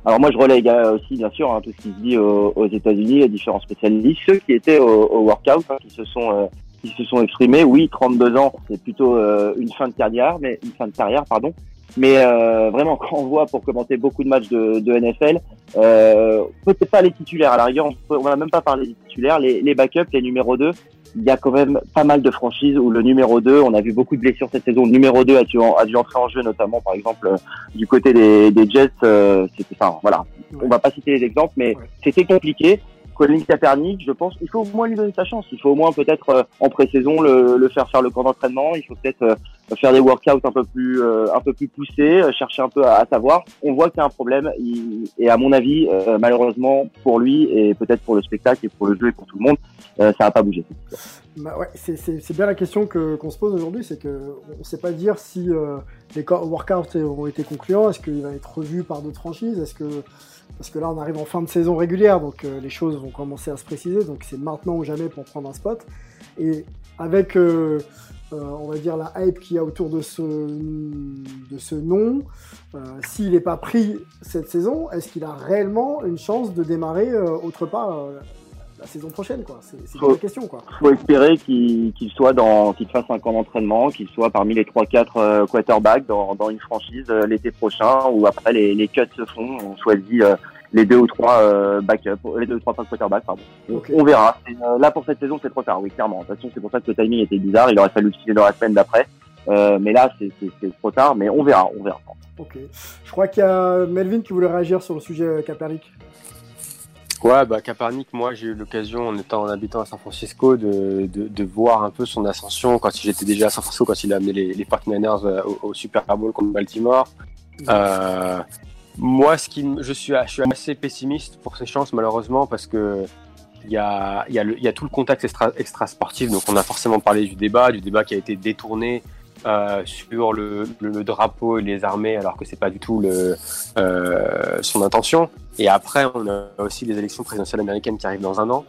Alors moi je relègue aussi bien sûr hein, tout ce qui se dit aux, aux États-Unis, les différents spécialistes, ceux qui étaient au, au workout, hein, qui se sont euh, qui se sont exprimés. Oui, 32 ans, c'est plutôt euh, une fin de carrière, mais une fin de carrière, pardon. Mais euh, vraiment, quand on voit pour commenter beaucoup de matchs de, de NFL, euh, peut-être pas les titulaires. À la rigueur, on, va même pas parler des titulaires, les, les backups, les numéros 2. Il y a quand même pas mal de franchises où le numéro 2, on a vu beaucoup de blessures cette saison. Le numéro 2 a dû, a dû entrer en jeu, notamment par exemple euh, du côté des, des Jets. Euh, c'était, enfin, voilà, on va pas citer les exemples, mais c'était compliqué. Colin Kaepernick, je pense, il faut au moins lui donner sa chance. Il faut au moins peut-être euh, en pré-saison le, le faire faire le camp d'entraînement. Il faut peut-être euh, faire des workouts un peu plus euh, un peu plus poussés, chercher un peu à, savoir. On voit qu'il y a un problème et à mon avis, malheureusement pour lui et peut-être pour le spectacle et pour le jeu et pour tout le monde, ça n'a pas bougé. Bah ouais, c'est- bien la question que qu'on se pose aujourd'hui, c'est que on ne sait pas dire si les workouts ont été concluants, est-ce qu'il va être revu par d'autres franchises, est-ce que parce que là on arrive en fin de saison régulière, donc euh, les choses vont commencer à se préciser, donc c'est maintenant ou jamais pour prendre un spot. Et avec euh, euh, on va dire la hype qu'il y a autour de ce de ce nom, s'il n'est pas pris cette saison, est-ce qu'il a réellement une chance de démarrer autre part la saison prochaine quoi C'est la question quoi. faut espérer qu'il soit dans, qu'il fasse un camp d'entraînement, qu'il soit parmi les 3-4 euh, quarterbacks dans, dans une franchise euh, l'été prochain, ou après les, les cuts se font, on choisit euh, les deux ou trois euh, backups, les deux ou trois quarterbacks, pardon. On, verra. Euh, là pour cette saison, c'est trop tard, oui, clairement. De toute façon, c'est pour ça que le timing était bizarre. Il aurait fallu le dans la semaine d'après. Euh, mais là, c'est, trop tard, mais on verra, on verra. Ok. Je crois qu'il y a Melvin qui voulait réagir sur le sujet Kaepernick. Ouais, bah Kaepernick, moi j'ai eu l'occasion en étant en habitant à San Francisco de, de, de voir un peu son ascension quand j'étais déjà à San Francisco quand il a amené les, les 49ers euh, au, au Super Bowl contre Baltimore. Euh, moi, ce qui, je suis, je suis assez pessimiste pour ses chances malheureusement parce que il y a, y, a y a tout le contexte extra, extra sportif. Donc on a forcément parlé du débat, du débat qui a été détourné euh, sur le, le, le drapeau et les armées, alors que c'est pas du tout le, euh, son intention. Et après, on a aussi les élections présidentielles américaines qui arrivent dans un an.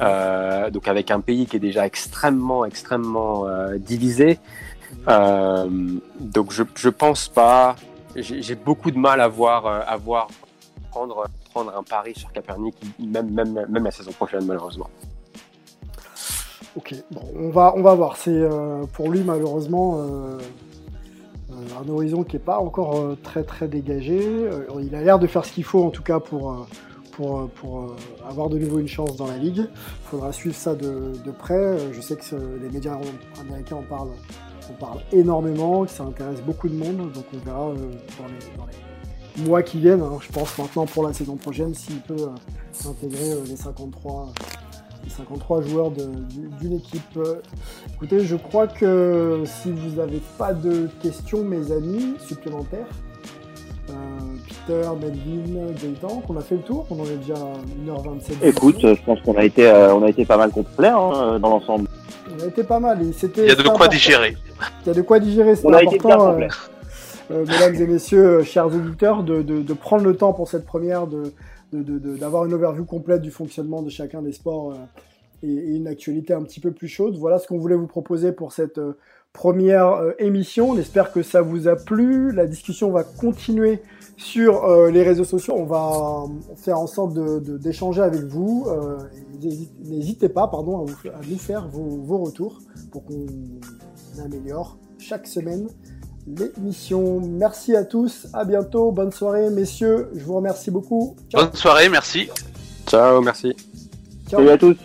Euh, donc avec un pays qui est déjà extrêmement, extrêmement euh, divisé. Euh, donc je, je pense pas. J'ai beaucoup de mal à voir, à voir prendre, prendre un pari sur Kaepernick, même, même, même la saison prochaine malheureusement. Ok, bon, on va, on va voir. C'est pour lui malheureusement un horizon qui n'est pas encore euh, très très dégagé. Euh, il a l'air de faire ce qu'il faut en tout cas pour, euh, pour, euh, pour euh, avoir de nouveau une chance dans la ligue. Il faudra suivre ça de, de près. Euh, Je sais que les médias américains en parlent, en parlent énormément, que ça intéresse beaucoup de monde. Donc on verra euh, dans, les, mois qui viennent. je pense maintenant pour la saison prochaine s'il peut euh, intégrer euh, les 53 les 53 joueurs d'une équipe. Écoutez, je crois que si vous n'avez pas de questions, mes amis, supplémentaires, euh, Peter, Melvin, Gaëtan, qu'on a fait le tour, on en est déjà à 1h27. Écoute, je pense qu'on a été, euh, on a été pas mal complet hein, dans l'ensemble. On a été pas mal. et Il y a de quoi important. digérer. Il y a de quoi digérer, c'est On a été bien important, euh, mesdames et messieurs, chers auditeurs, de, de- de prendre le temps pour cette première, de- d'avoir une overview complète du fonctionnement de chacun des sports euh, et, une actualité un petit peu plus chaude. Voilà ce qu'on voulait vous proposer pour cette euh, première euh, émission. On espère que ça vous a plu. La discussion va continuer sur les réseaux sociaux. On va faire en sorte d'échanger avec vous. N'hésitez- pas pardon, à, à nous faire vos, vos retours pour qu'on améliore chaque semaine l'émission. Merci à tous, à bientôt, bonne soirée messieurs, je vous remercie beaucoup. Bonne soirée, merci. Ciao, merci. Ciao. Salut à tous.